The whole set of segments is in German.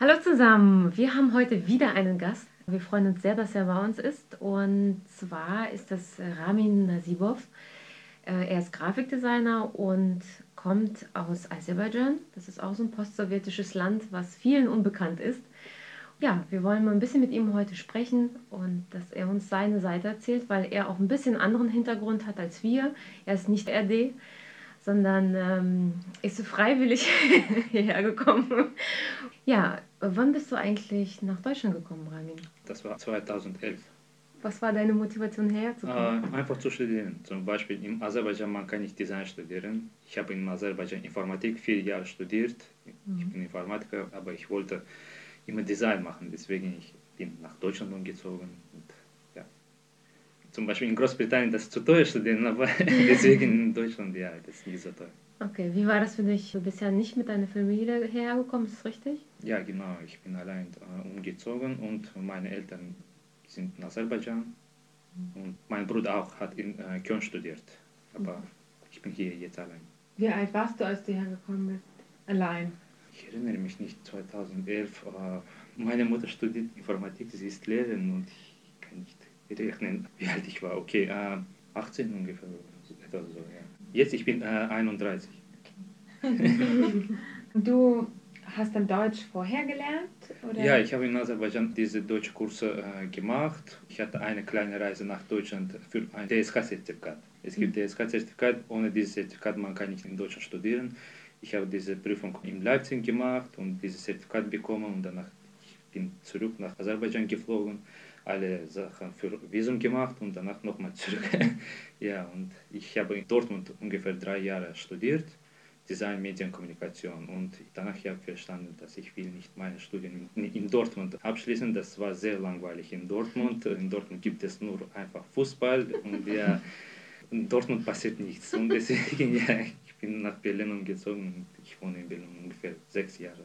Hallo zusammen, wir haben heute wieder einen Gast. Wir freuen uns sehr, dass er bei uns ist. Und zwar ist das Ramin Nasibov. Äh, Er ist Grafikdesigner und kommt aus Aserbaidschan. Das ist auch so ein postsowjetisches Land, was vielen unbekannt ist. Ja, wir wollen mal ein bisschen mit ihm heute sprechen und dass er uns seine Seite erzählt, weil er auch ein bisschen anderen Hintergrund hat als wir. Er ist nicht RD, sondern ähm, ist freiwillig hierher gekommen. Ja, wann bist du eigentlich nach Deutschland gekommen, Ramin? Das war 2011. Was war deine Motivation herzukommen? Äh, einfach zu studieren. Zum Beispiel in Aserbaidschan, man kann nicht Design studieren. Ich habe in Aserbaidschan Informatik vier Jahre studiert. Ich bin Informatiker, aber ich wollte immer Design machen. Deswegen ich bin nach Deutschland umgezogen. Und, ja. Zum Beispiel in Großbritannien das ist zu teuer studieren, aber deswegen in Deutschland ja, das ist nicht so teuer. Okay, wie war das für dich? Du bist ja nicht mit deiner Familie hergekommen, ist das richtig? Ja, genau. Ich bin allein äh, umgezogen und meine Eltern sind in Aserbaidschan. Und mein Bruder auch hat in äh, Köln studiert. Aber ich bin hier jetzt allein. Wie alt warst du, als du hergekommen bist? Allein. Ich erinnere mich nicht, 2011. Äh, meine Mutter studiert Informatik, sie ist Lehrerin und ich kann nicht rechnen, wie alt ich war. Okay, äh, 18 ungefähr, etwa so, ja. Jetzt ich bin äh, 31. Du hast dann Deutsch vorher gelernt? Oder? Ja, ich habe in Aserbaidschan diese deutsche Kurse äh, gemacht. Ich hatte eine kleine Reise nach Deutschland für ein DSK-Zertifikat. Es gibt DSK-Zertifikat, ohne dieses Zertifikat man kann nicht in Deutschland studieren. Ich habe diese Prüfung in Leipzig gemacht und dieses Zertifikat bekommen und danach ich bin zurück nach Aserbaidschan geflogen, alle Sachen für Visum gemacht und danach nochmal zurück. ja, und ich habe in Dortmund ungefähr drei Jahre studiert. Design, Medienkommunikation. Und danach habe ich verstanden, dass ich will nicht meine Studien in, in Dortmund abschließen. Das war sehr langweilig in Dortmund. In Dortmund gibt es nur einfach Fußball und ja, in Dortmund passiert nichts. Und deswegen, ja, ich bin nach Berlin umgezogen und ich wohne in Berlin ungefähr sechs Jahre.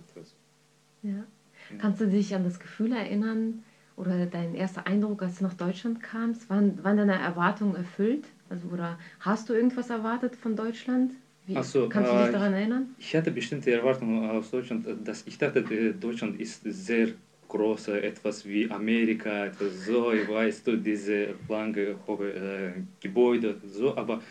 Ja. Kannst du dich an das Gefühl erinnern oder dein erster Eindruck, als du nach Deutschland kamst? Waren, waren deine Erwartungen erfüllt? Also, oder hast du irgendwas erwartet von Deutschland? Wie, so, kannst du dich äh, daran erinnern? Ich hatte bestimmte Erwartungen aus Deutschland, dass ich dachte, äh, Deutschland ist sehr groß, äh, etwas wie Amerika, etwas so, weißt du, diese lange hohe äh, Gebäude, so, aber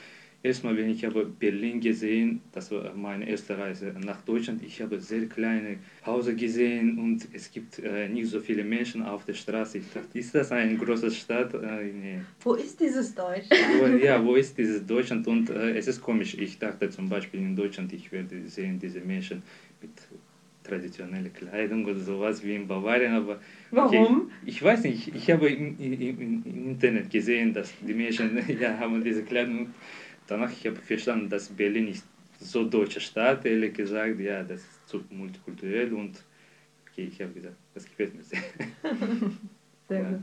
erstmal, wenn ich habe Berlin gesehen, das war meine erste Reise nach Deutschland, ich habe sehr kleine Häuser gesehen und es gibt äh, nicht so viele Menschen auf der Straße. Ich dachte, ist das eine große Stadt? Äh, nee. Wo ist dieses Deutsch? Wo, ja, wo ist dieses Deutschland? Und äh, es ist komisch. Ich dachte zum Beispiel in Deutschland, ich werde sehen diese Menschen mit traditioneller Kleidung oder sowas wie in Bavarien, aber Warum? okay, ich weiß nicht. Ich habe im, im, im im Internet gesehen, dass die Menschen ja, haben diese Kleidung. Danach ich habe verstanden, dass Berlin ist so deutsche Stadt, ehrlich gesagt, ja, das ist zu multikulturell und okay, ich habe gesagt, das gefällt mir sehr. Sehr gut.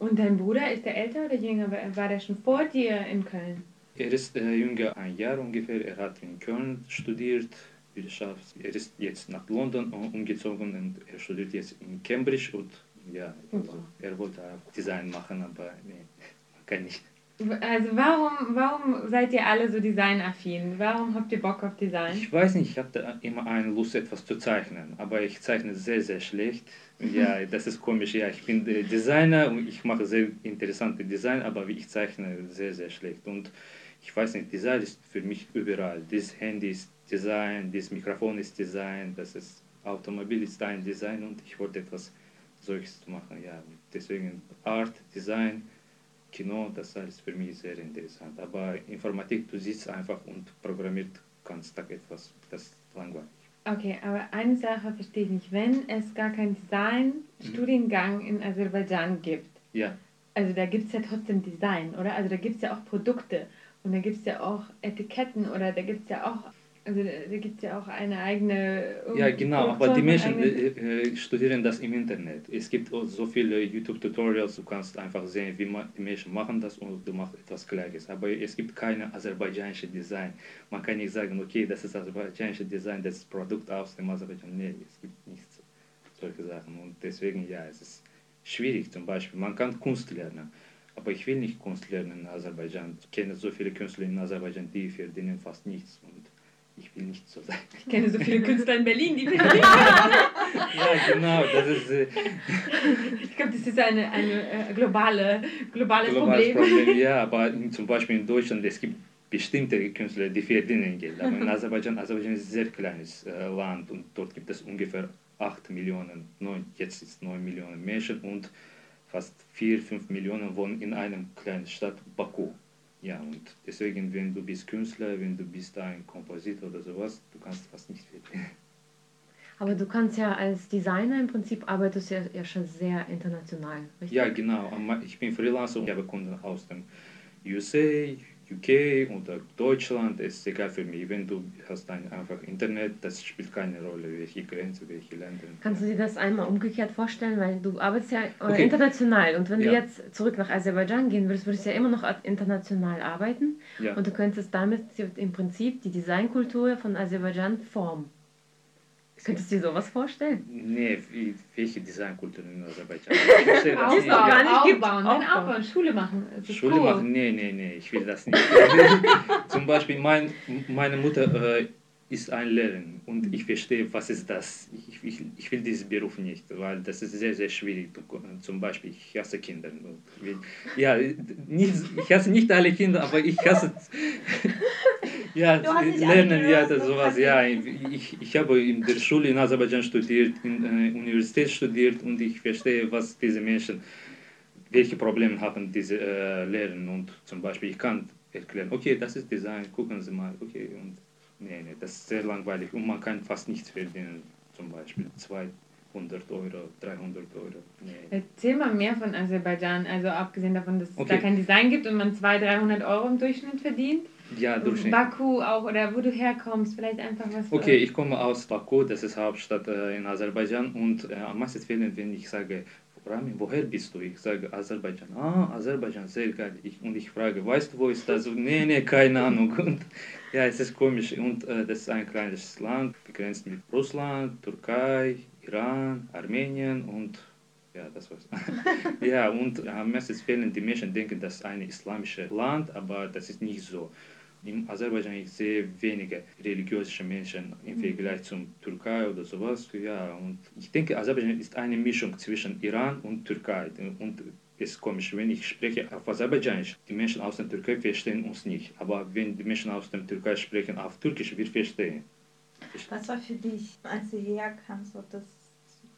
Und dein Bruder, ist der älter oder jünger? War- der schon vor dir in Köln? Er ist äh, jünger, ein Jahr ungefähr. Er hat in Köln studiert, Wirtschaft. Er ist jetzt nach London um- umgezogen und er studiert jetzt in Cambridge und ja, Mhm. er wollte auch Design machen, aber nee, kann nicht. Also warum, warum seid ihr alle so designaffin? Warum habt ihr Bock auf Design? Ich weiß nicht, ich hatte immer eine Lust, etwas zu zeichnen, aber ich zeichne sehr, sehr schlecht. Ja, das ist komisch. Ja, ich bin äh, Designer und ich mache sehr interessante Design, aber ich zeichne sehr, sehr schlecht. Und ich weiß nicht, Design ist für mich überall. Das Handy ist Design, das Mikrofon ist Design, das ist Automobil ist ein Design und ich wollte etwas solches machen. Ja, deswegen Art, Design, Kino, das ist alles für mich sehr interessant. Aber Informatik, du sitzt einfach und programmiert ganz Tag etwas, das ist langweilig. Okay, aber eine Sache verstehe ich nicht. Wenn es gar keinen Design-Studiengang in Aserbaidschan gibt, Ja, also da gibt es ja trotzdem Design, oder? Also da gibt es ja auch Produkte und da gibt es ja auch Etiketten oder da gibt es ja auch Also da, gibt es ja auch eine eigene. Ja, genau, aber die Menschen äh, äh, studieren das im Internet. Es gibt so viele YouTube-Tutorials, du kannst einfach sehen, wie die Menschen machen das und du machst etwas Gleiches. Aber es gibt keine aserbaidschanische Design. Man kann nicht sagen, okay, das ist aserbaidschanische Design, das Produkt aus dem Aserbaidschan. Nee, es gibt nichts solche Sachen. Und deswegen, ja, es ist schwierig zum Beispiel. Man kann Kunst lernen. Aber ich will nicht Kunst lernen in Aserbaidschan. Ich kenne so viele Künstler in Aserbaidschan, die verdienen fast nichts. Und ich will nicht so sein. Ich kenne so viele Künstler in Berlin, die Ja, genau, das ist äh, Ich glaube, das ist eine, eine äh, globale, globales globales Problem. Problem. Ja, aber in, zum Beispiel in Deutschland, es gibt bestimmte Künstler, die verdienen Geld. Aber in Aserbaidschan, Aserbaidschan ist ein sehr kleines äh, Land und dort gibt es ungefähr 8 Millionen, 9, jetzt ist 9 Millionen Menschen und fast 4, 5 Millionen wohnen in einer kleinen Stadt, Baku. Ja, und deswegen, wenn du bist Künstler, wenn du bist ein Kompositor oder sowas, du kannst fast nicht verdienen. Aber du kannst ja als Designer im Prinzip arbeitest ja, ja schon sehr international, richtig? Ja, genau. Ich bin Freelancer und ich habe Kunden aus dem USA, UK oder Deutschland. Ist egal für mich. Wenn du hast ein einfach Internet, das spielt keine Rolle, welche Grenze, welche Länder. Kannst du dir das einmal umgekehrt vorstellen? Weil du arbeitest ja äh, Okay. international und wenn du Ja. jetzt zurück nach Aserbaidschan gehen würdest, würdest du ja immer noch international arbeiten Ja. und du könntest damit im Prinzip die Designkultur von Aserbaidschan formen. Könntest du dir sowas vorstellen? Nee, wie, welche Designkultur in Aserbaidschan? Ich verstehe das nicht. Gar nicht aufbauen, nein, Aufbauen. aufbauen, Schule machen. Ist Schule cool. machen? Nee, nee, nee, ich will das nicht. Zum Beispiel, mein, meine Mutter äh, ist ein Lehrerin und ich verstehe, was ist das. Ich, ich, ich will diesen Beruf nicht, weil das ist sehr, sehr schwierig. Zum Beispiel, ich hasse Kinder. Ja, nicht, ich hasse nicht alle Kinder, aber ich hasse ja, Lernen, ja, das sowas. Ja, ich, ich habe in der Schule in Aserbaidschan studiert, in äh, Universität studiert und ich verstehe, was diese Menschen welche Probleme haben diese äh, Lehren und zum Beispiel ich kann erklären, okay, das ist Design, gucken Sie mal, okay, und nee, nee, das ist sehr langweilig und man kann fast nichts verdienen, zum Beispiel 200 Euro, 300 Euro, nee. Erzähl mal mehr von Aserbaidschan, also abgesehen davon, dass es Okay. da kein Design gibt und man 200, 300 Euro im Durchschnitt verdient. Ja, Durchschnitt. Baku auch, oder wo du herkommst, vielleicht einfach was. Okay, ich komme aus Baku, das ist Hauptstadt äh, in Aserbaidschan und äh, am meisten Fällen, wenn ich sage, Rami, woher bist du? Ich sage Aserbaidschan. Ah, Aserbaidschan, sehr geil. Ich, und ich frage, weißt du, wo ist das? Und, nee, nee, keine Ahnung. Und ja, es ist komisch. Und äh, das ist ein kleines Land, begrenzt mit Russland, Türkei, Iran, Armenien und ja, das war's. ja, und am meisten Fällen, die Menschen denken, das ist ein islamisches Land, aber das ist nicht so. In Aserbaidschan ich sehe wenige religiöse Menschen im Vergleich zum Türkei oder sowas. Ja, und ich denke, Aserbaidschan ist eine Mischung zwischen Iran und Türkei. Und es ist komisch, wenn ich spreche auf Aserbaidschanisch, die Menschen aus der Türkei verstehen uns nicht. Aber wenn die Menschen aus der Türkei sprechen auf Türkisch, wir verstehen. Was war für dich, als du hierher kamst, so das,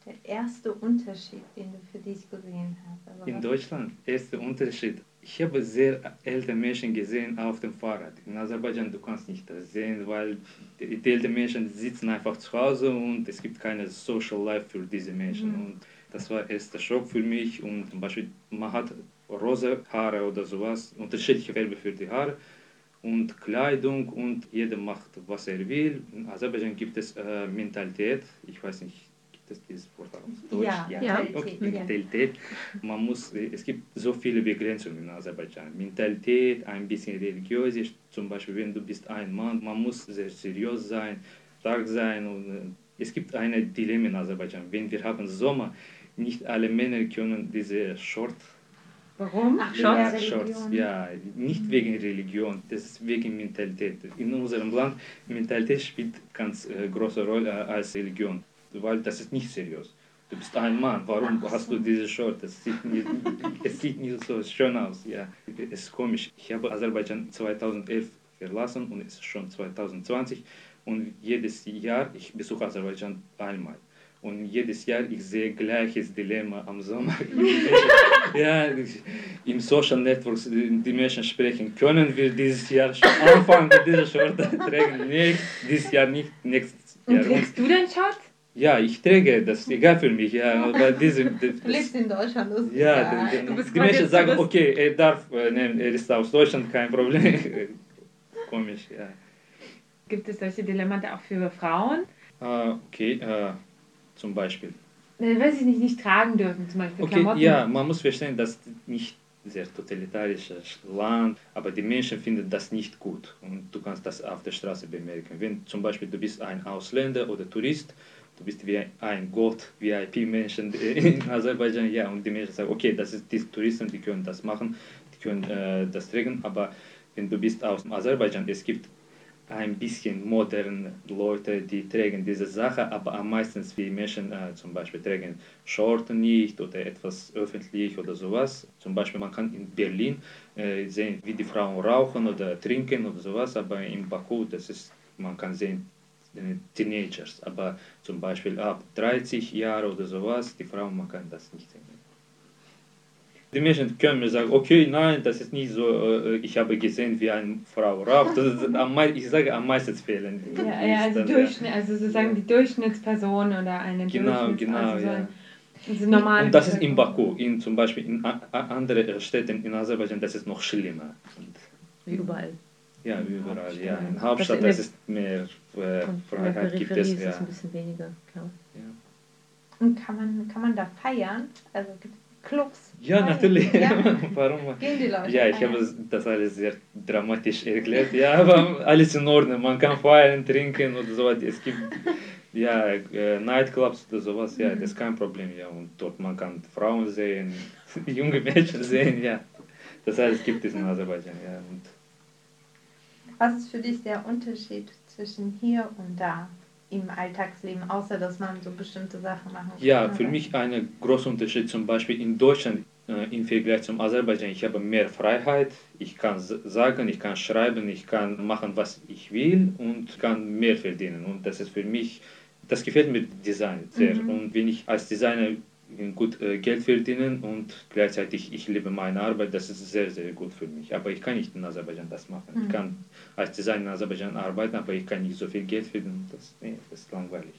der erste Unterschied, den du für dich gesehen hast? Also In Deutschland, erster Unterschied. Ich habe sehr ältere Menschen gesehen auf dem Fahrrad. In Aserbaidschan, du kannst nicht das sehen, weil die, die älteren Menschen sitzen einfach zu Hause und es gibt keine Social Life für diese Menschen. Und das war erster Schock für mich. Und zum Beispiel, man hat rosa Haare oder sowas, unterschiedliche Farbe für die Haare und Kleidung und jeder macht, was er will. In Aserbaidschan gibt es äh, Mentalität. Ich weiß nicht, es dieses Wort auf Deutsch? Ja, Ja. Okay, Mentalität, ja. Mentalität. Man muss, es gibt so viele Begrenzungen in Aserbaidschan. Mentalität, ein bisschen religiös. Zum Beispiel, wenn du bist ein Mann, man muss sehr seriös sein, stark sein. Und äh, es gibt ein Dilemma in Aserbaidschan. Wenn wir haben Sommer, nicht alle Männer können diese Short Warum? Ach, Shorts? ja, Shorts, ja, nicht wegen Religion, das ist wegen Mentalität. In unserem Land Mentalität spielt ganz äh, große Rolle äh, als Religion, weil das ist nicht seriös. Du bist ein Mann, warum hast du diese Short? Das sieht nicht, es sieht nicht so schön aus. Ja, es ist komisch. Ich habe Aserbaidschan 2011 verlassen und es ist schon 2020 und jedes Jahr ich besuche Aserbaidschan einmal. Und jedes Jahr ich sehe gleiches Dilemma am Sommer. ja, im Social Networks die Menschen sprechen, können wir dieses Jahr schon anfangen mit dieser Short tragen? Nee, dieses Jahr nicht, nächstes Jahr. Und, trägst du denn Shorts? Ja, ich träge, das egal für mich. Ja, aber diese, das, Du lebst in Deutschland, ist ja, die, Du bist die Menschen sagen, okay, er darf äh, nehmen, er ist aus Deutschland, kein Problem. Komisch, ja. Gibt es solche Dilemmata auch für Frauen? Äh, okay, äh, zum Beispiel. Äh, weiß ich nicht, nicht tragen dürfen, zum Beispiel Okay, Klamotten. ja, man muss verstehen, dass nicht sehr totalitarisches Land, aber die Menschen finden das nicht gut und du kannst das auf der Straße bemerken. Wenn zum Beispiel du bist ein Ausländer oder Tourist, du bist wie ein Gott, VIP-Menschen in Aserbaidschan, ja, und die Menschen sagen, okay, das ist die Touristen, die können das machen, die können äh, das tragen, aber wenn du bist aus Aserbaidschan, es gibt ein bisschen moderne Leute, die tragen diese Sache, aber am meisten wie Menschen äh, zum Beispiel tragen Shorten nicht oder etwas öffentlich oder sowas. Zum Beispiel man kann in Berlin äh, sehen, wie die Frauen rauchen oder trinken oder sowas, aber in Baku, das ist, man kann sehen, Teenagers, aber zum Beispiel ab 30 Jahre oder sowas, die Frauen, kann das nicht sehen. Die Menschen können mir sagen, okay, nein, das ist nicht so, äh, ich habe gesehen, wie eine Frau raucht. Ich sage am meisten fehlen. Ja, ja, also, Durchschnitt, also sozusagen die Durchschnittsperson oder eine Genau, Durchschnitts- genau, also so ja. also Und das ist in. Baku, in zum Beispiel in anderen Städten in Aserbaidschan, das ist noch schlimmer. Überall. Ja, überall, ja. In Hauptstadt, in der- das ist mehr äh, in Freiheit gibt es. ist Ja. ein bisschen weniger, klar. Und kann man, kann man da feiern? Also gibt es Clubs? Ja, Feiern? natürlich. Ja? Warum? Gehen die Leute Ja, ich feiern? habe das alles sehr dramatisch erklärt. Ja, aber alles in Ordnung. Man kann feiern, trinken oder so. Es gibt ja äh, Nightclubs oder sowas. Ja, das ist kein Problem. Ja, und dort man kann Frauen sehen, junge Menschen sehen. Ja, das alles gibt es in Aserbaidschan. Ja, und Was ist für dich der Unterschied zwischen hier und da im Alltagsleben, außer dass man so bestimmte Sachen machen kann? Ja, für mich ein großer Unterschied zum Beispiel in Deutschland äh, im Vergleich zum Aserbaidschan. Ich habe mehr Freiheit, ich kann sagen, ich kann schreiben, ich kann machen, was ich will und kann mehr verdienen. Und das ist für mich, das gefällt mir Design sehr. Mhm. Und wenn ich als Designer gut äh, Geld verdienen und gleichzeitig ich liebe meine Arbeit, das ist sehr, sehr gut für mich. Aber ich kann nicht in Aserbaidschan das machen. Mhm. Ich kann als Designer in Aserbaidschan arbeiten, aber ich kann nicht so viel Geld verdienen. Das, nee, das ist langweilig.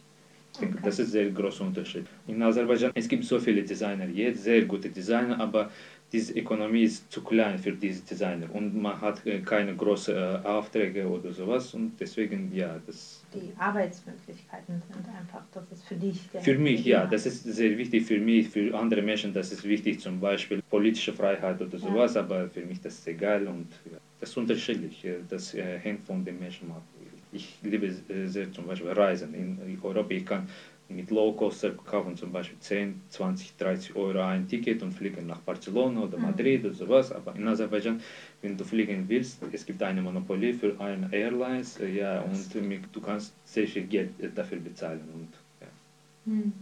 Ich denke, Okay. das ist ein sehr großer Unterschied. In Aserbaidschan, es gibt so viele Designer jetzt, sehr gute Designer, aber diese Ökonomie ist zu klein für diese Designer. Und man hat äh, keine großen äh, Aufträge oder sowas. Und deswegen, ja, das Die Arbeitsmöglichkeiten sind einfach, das ist für dich für mich, ja, das ist sehr wichtig für mich, für andere Menschen, das ist wichtig, zum Beispiel politische Freiheit oder sowas, aber für mich das ist egal und ja, das ist unterschiedlich, das äh, hängt von dem Menschen ab. Ich liebe sehr zum Beispiel Reisen in Europa, ich kann mit Low-Coster kaufen zum Beispiel 10, 20, 30 Euro ein Ticket und fliegen nach Barcelona oder Mhm. Madrid oder sowas, aber in Aserbaidschan, wenn du fliegen willst, es gibt eine Monopolie für eine Airlines, äh, ja, und du kannst sehr viel Geld äh, dafür bezahlen und ja. Hm.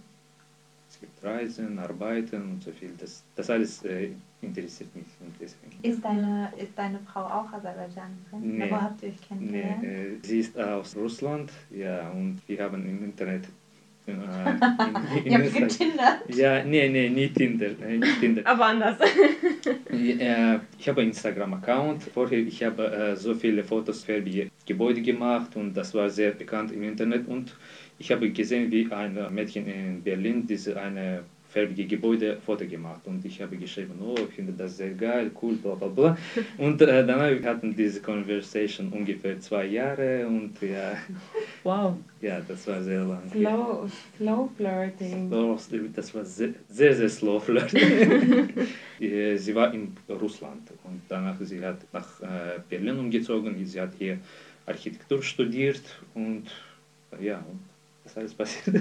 Es gibt Reisen, Arbeiten und so viel. Das, das alles äh, interessiert mich. Und deswegen. Ist, deine, ist deine Frau auch Aserbaidschanerin? Nee. Wo habt ihr euch Nee, kennengelernt? äh, sie ist aus Russland, ja, und wir haben im Internet. Äh, Ihr habt Instagram- getindert? ja, nee, nee, nicht Tinder. Äh, nicht Tinder. Aber anders. Äh, ich habe einen Instagram-Account. Vorher ich habe äh, so viele Fotos für die Gebäude gemacht und das war sehr bekannt im Internet. Und ich habe gesehen, wie ein Mädchen in Berlin diese eine farbige Gebäude Foto gemacht und ich habe geschrieben, oh, ich finde das sehr geil, cool, bla bla bla. Und äh, wir hatten diese Conversation ungefähr zwei Jahre und ja, Wow. ja, das war sehr lang. Slow, slow flirting. So, Das war sehr, sehr, sehr slow flirt. Äh, sie war in Russland und danach sie hat nach äh, Berlin umgezogen. Sie hat hier Architektur studiert und ja, das alles passiert.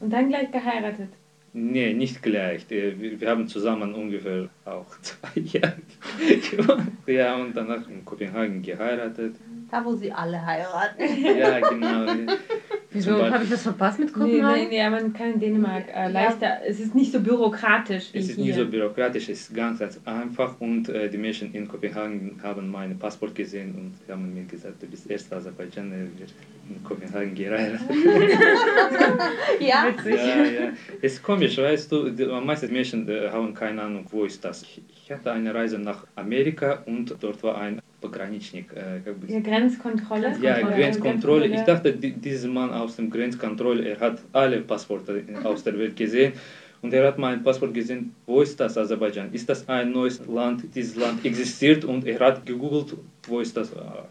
Und dann gleich geheiratet. Nee, nicht gleich. Wir, haben zusammen ungefähr auch zwei Jahre gewohnt. Ja, und danach in Kopenhagen geheiratet. Da, wo sie alle heiraten. Ja, genau. Wieso habe ich das verpasst mit Nee, nee, Kopenhagen? nee, man kann in Dänemark äh, leichter. Es ist nicht so bürokratisch wie Es ist hier. nicht so bürokratisch, es ist ganz, ganz einfach und äh, die Menschen in Kopenhagen haben mein Passport gesehen und haben mir gesagt, du bist erster Aserbaidschaner, der in Kopenhagen geheiratet. Ja? ja, ja. Es ist komisch, weißt du, die meisten Menschen äh, haben keine Ahnung, wo ist das. Ich hatte eine Reise nach Amerika und dort war ein Pogranichnik, äh, как бы Ja, Grenzkontrolle. ja, Grenzkontrolle. Grenzkontrolle. Ich dachte, die, dieser Mann aus dem Grenzkontrolle, er hat alle Passporte aus der Welt gesehen. Und er hat mein Passport gesehen, wo ist das Aserbaidschan? Ist das ein neues Land? Dieses Land existiert und er hat gegoogelt, wo ist das? Ah,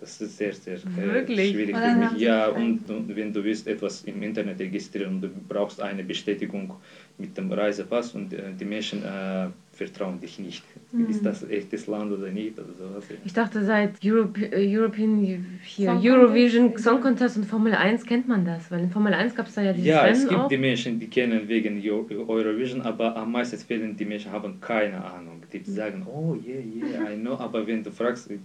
Das ist sehr, sehr Wirklich? äh, schwierig Oder für haben mich. Sie Ja, gefallen? und, und wenn du willst etwas im Internet registrieren und du brauchst eine Bestätigung mit dem Reisepass und äh, die Menschen äh, vertrauen dich nicht. Mhm. Ist das echtes Land oder nicht oder sowas. Ich dachte, seit Europe, äh, European hier, Song Eurovision Contest, Song. Contest und Formel 1 kennt man das, weil in Formel 1 gab es da ja dieses Ja, es Rennen gibt auch. die Menschen, die kennen wegen Eu- Eurovision, aber am meisten Fällen die Menschen haben keine Ahnung. Die sagen, oh yeah, yeah, I know, aber wenn du fragst, die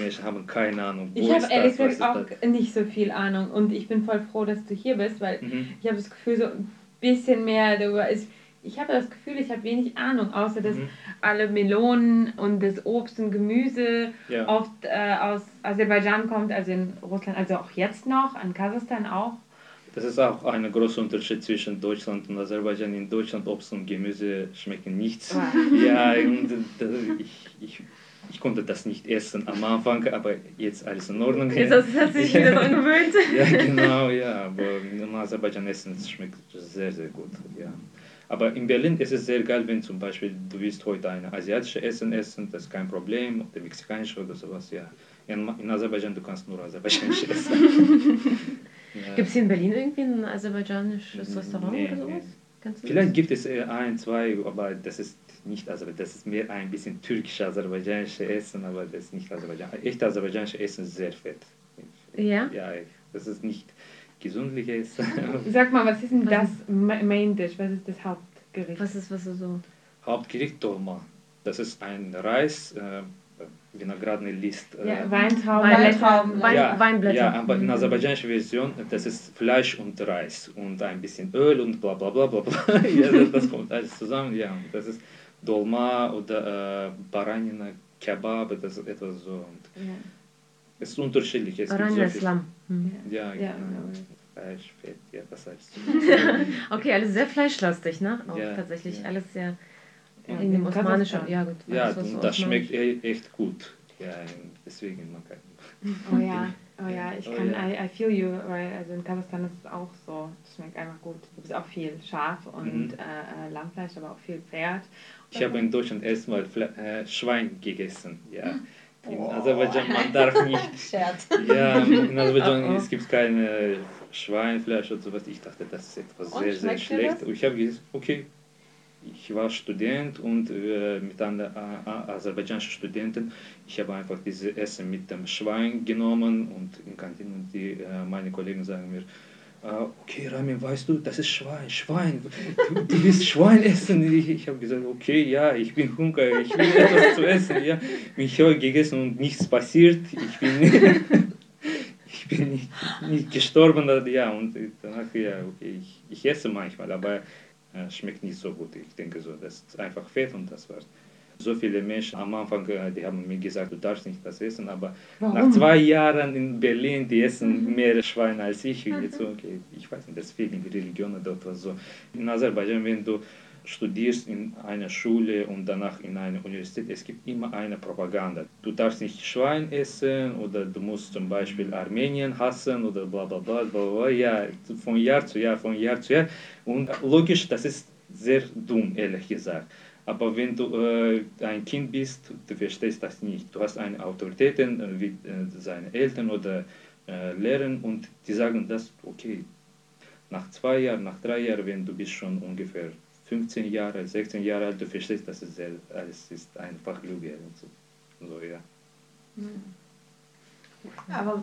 Menschen haben keine Ahnung. Wo Ich habe ist ehrlich gesagt auch das? nicht so viel Ahnung und ich bin voll froh, dass du hier bist, weil Mhm. ich habe das Gefühl, so ein bisschen mehr darüber ist. Ich habe das Gefühl, ich habe wenig Ahnung, außer dass Mhm. alle Melonen und das Obst und Gemüse Ja. oft äh, aus Aserbaidschan kommt, also in Russland, also auch jetzt noch, an Kasachstan auch. Das ist auch ein großer Unterschied zwischen Deutschland und Aserbaidschan. In Deutschland Obst und Gemüse schmecken nichts. Wow. Ja, und das, ich, ich, ich konnte das nicht essen am Anfang, aber jetzt alles in Ordnung. Jetzt hast du hast dich wieder dran gewöhnt. Ja, genau, ja. Aber in Aserbaidschan essen es schmeckt sehr, sehr gut. Ja. Aber in Berlin ist es sehr geil, wenn zum Beispiel du willst heute ein asiatisches Essen essen, das ist kein Problem, oder mexikanische oder sowas, ja. In, in Aserbaidschan du kannst nur aserbaidschanisch essen. ja. Gibt es hier in Berlin irgendwie ein aserbaidschanisches Restaurant Nee, oder sowas? nee. Vielleicht gibt es äh, ein, zwei, aber das ist nicht also das ist mehr ein bisschen türkisch-aserbaidschanisches Essen, aber das ist nicht Aserbaidschan. Echt aserbaidschanisches Essen ist sehr fett. Ja? Ja, das ist nicht gesundliches. Sag mal, was ist denn das Ma- Main Dish? Was ist das Hauptgericht? Was ist, was ist so? Hauptgericht Dolma. Das ist ein Reis, äh, Vinogradny List. Äh, ja, Weintrauben. Weintrauben. Wein, ja, Weinblätter. Ja, aber in aserbaidschanischer Version, das ist Fleisch und Reis und ein bisschen Öl und bla bla bla bla bla. ja, das, das kommt alles zusammen. Ja, das ist Dolma oder äh, Baranina, Kebab, das ist etwas so. Und Ja. es ist unterschiedlich. Es gibt so Mhm. Ja, Ja, genau. ja. Fleisch, Fett, ja, das heißt. Okay, alles sehr fleischlastig, ne? Auch Ja, tatsächlich ja. alles sehr Ja, in dem in osmanischen. Ja, gut. Ja, was so das osmanisch- schmeckt e echt gut. Ja, deswegen man kann. Oh ja, oh ja, ich Oh kann, ja. I, I feel you, weil also in Kasachstan ist es auch so. Das schmeckt einfach gut. Es gibt auch viel Schaf und Mhm. äh, äh, Lammfleisch, aber auch viel Pferd. Ich habe in Deutschland erstmal Fle äh, Schwein gegessen. Ja. In Oh. Aserbaidschan man darf nicht. Scherz. Ja, in Aserbaidschan Oh, oh. es gibt keine Schweinfleisch oder sowas. Ich dachte, das ist etwas Und sehr, sehr schlecht. Und ich habe gesagt, okay, ich war Student und äh, mit anderen äh, aserbaidschanischen Studenten, ich habe einfach dieses Essen mit dem Schwein genommen und in Kantine und die, äh, meine Kollegen sagen mir, okay, Ramin, weißt du, das ist Schwein, Schwein, du, du willst Schwein essen? Ich, ich habe gesagt, okay, ja, ich bin hungrig, ich will etwas zu essen. Ja. Ich habe gegessen und nichts passiert, ich bin, ich bin nicht, nicht gestorben, ja, und danach, ja, okay, ich, ich esse manchmal, aber äh, schmeckt nicht so gut. Ich denke so, das ist einfach Fett und das war's. So viele Menschen am Anfang, äh, die haben mir gesagt, du darfst nicht das essen, aber nach Warum? zwei Jahren in Berlin, die essen mehr Schweine als ich. Jetzt, okay, ich weiß nicht, das fehlt in die Religion oder etwas so. In Aserbaidschan, wenn du studierst in einer Schule und danach in einer Universität, es gibt immer eine Propaganda. Du darfst nicht Schwein essen oder du musst zum Beispiel Armenien hassen oder bla bla bla bla bla. Ja, von Jahr zu Jahr, von Jahr zu Jahr. Und logisch, das ist sehr dumm, ehrlich gesagt. Aber wenn du äh, ein Kind bist, du verstehst das nicht. Du hast eine Autorität äh, wie äh, seine Eltern oder äh, Lehrer und die sagen das, okay, nach zwei Jahren, nach drei Jahren, wenn du bist schon ungefähr 15 Jahre, 16 Jahre alt, du verstehst, dass es sehr, alles ist einfach Lüge. Und so. so, ja. Aber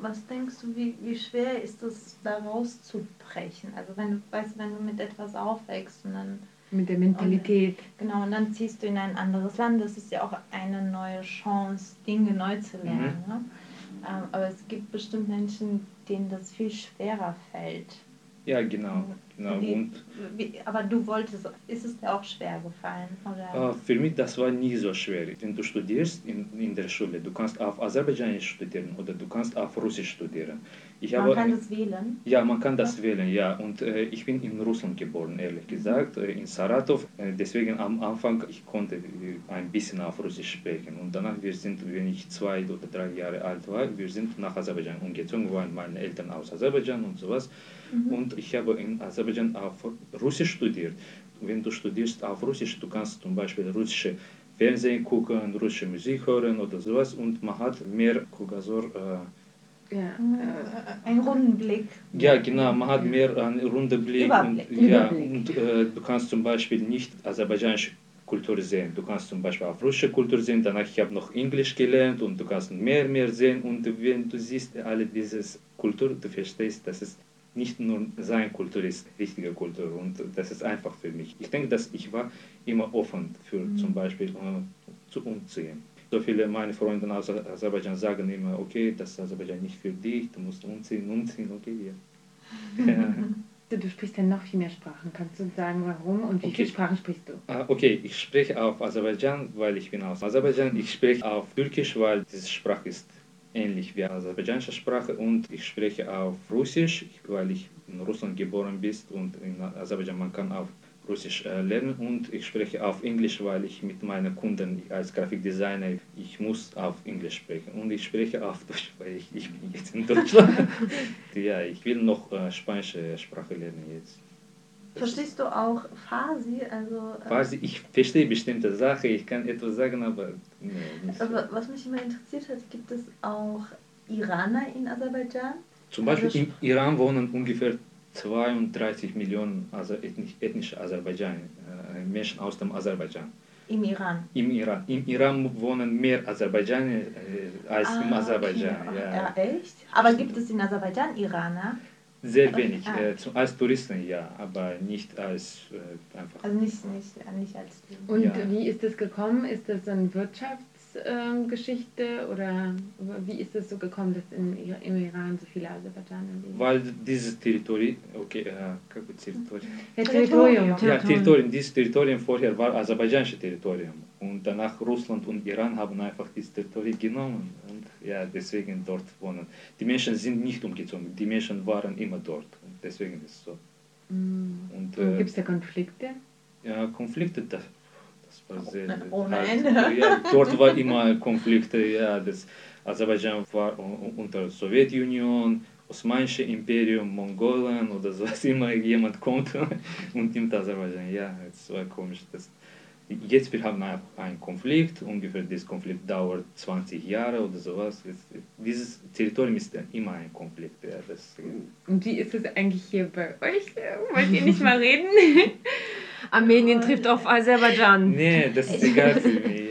was denkst du, wie, wie schwer ist es, da rauszubrechen? Also wenn du weißt, wenn du mit etwas aufwächst und dann Mit der Mentalität. genau und dann ziehst du in ein anderes Land, das ist ja auch eine neue Chance, Dinge neu zu lernen. Ne? Ähm, aber es gibt bestimmt Menschen, denen das viel schwerer fällt. ja, genau. genau. Wie- Und Wie, aber du wolltest, ist es dir auch schwer gefallen? Oder? Äh, Für mich das war nie so schwer. Wenn du studierst in, in der Schule, du kannst auf Aserbaidschanisch studieren oder du kannst auf Russisch studieren. Man kann das wählen. ja, man kann das wählen, ja. Und äh, ich bin in Russland geboren, ehrlich gesagt, äh, in Saratov. Äh, deswegen am Anfang, ich konnte äh, ein bisschen auf Russisch sprechen. Und danach, wir sind, wenn ich zwei oder drei Jahre alt war, wir sind nach Aserbaidschan umgezogen, waren meine Eltern aus Aserbaidschan und sowas. Und ich habe in Aserbaidschan auf Russisch studiert. Wenn du studierst auf Russisch, du kannst zum Beispiel russische Fernsehen gucken, russische Musik hören oder sowas und man hat mehr Krugasor. Äh, Ja. Äh, Einen runden Blick. ja, genau, man hat mehr einen runden Blick. Überblick. Und, ja, Überblick. und äh, du kannst zum Beispiel nicht aserbaidschanische Kultur sehen. Du kannst zum Beispiel auch russische Kultur sehen, danach ich habe noch Englisch gelernt und du kannst mehr, mehr sehen. Und wenn du siehst alle diese Kultur, du verstehst, dass es nicht nur seine Kultur ist, richtige Kultur. Und das ist einfach für mich. Ich denke, dass ich war immer offen für zum Beispiel äh, zu umziehen. So viele meine Freunde aus Aserbaidschan sagen immer, okay, das ist Aserbaidschan nicht für dich, du musst umziehen, umziehen, okay, ja. ja. Du sprichst ja noch viel mehr Sprachen. Kannst du sagen, warum und wie Okay. viele Sprachen sprichst du? Ah, Okay, ich spreche auf Aserbaidschan, weil ich bin aus Aserbaidschan. Ich spreche auf Türkisch, weil diese Sprache ist ähnlich wie aserbaidschanische Sprache. Und ich spreche auf Russisch, weil ich in Russland geboren bin und in Aserbaidschan man kann auch Russisch äh, lernen. Und ich spreche auf Englisch, weil ich mit meinen Kunden als Grafikdesigner, ich muss auf Englisch sprechen. Und ich spreche auf Deutsch, weil ich, ich bin jetzt in Deutschland. ja, ich will noch äh, spanische Sprache lernen jetzt. Verstehst du auch Farsi? Also, äh, Quasi, ich verstehe bestimmte Sachen, ich kann etwas sagen, aber nee, nicht so. aber was mich immer interessiert hat, gibt es auch Iraner in Aserbaidschan? Zum Beispiel Also- im Iran wohnen ungefähr 32 Millionen ethnisch, ethnische Aserbaidschan, äh, Menschen aus dem Aserbaidschan. Im Iran. Im Iran. Im Iran wohnen mehr Aserbaidschaner äh, als im Ah, Aserbaidschan. okay. Ja. Ja, echt? Aber gibt es in Aserbaidschan Iraner? Sehr wenig. Ah. Äh, zum, als Touristen ja, aber nicht als äh, einfach. Also nicht, nicht, nicht als Und Ja. wie ist das gekommen? Ist das so eine Wirtschaftsgeschichte oder wie ist es so gekommen, dass in, Ir- im Iran so viele Aserbaidschaner leben? Weil dieses Territorium, okay, äh, как бы Territorium? Ja, Territorium. Ja, Territorium, dieses Territorium vorher war aserbaidschanisches Territorium. Und danach Russland und Iran haben einfach dieses Territorium genommen. Und ja, deswegen dort wohnen. Die Menschen sind nicht umgezogen, die Menschen waren immer dort. Und deswegen ist es so. Mhm. Und Und äh, Gibt es da Konflikte? ja, Konflikte, das, sehr. Ohne. Ende. Ja, dort war immer Konflikte. Ja, das Aserbaidschan war unter Sowjetunion, Osmanische Imperium, Mongolen oder so, was immer jemand kommt und nimmt Aserbaidschan. Ja, es war komisch. Das, jetzt wir haben einen Konflikt, ungefähr dieser Konflikt dauert 20 Jahre oder sowas. Es, dieses Territorium ist immer ein Konflikt. Ja, das, Und wie ist es eigentlich hier bei euch? Wollt ihr nicht mal reden? Armenien trifft auf Aserbaidschan. nee, das ist egal für mich.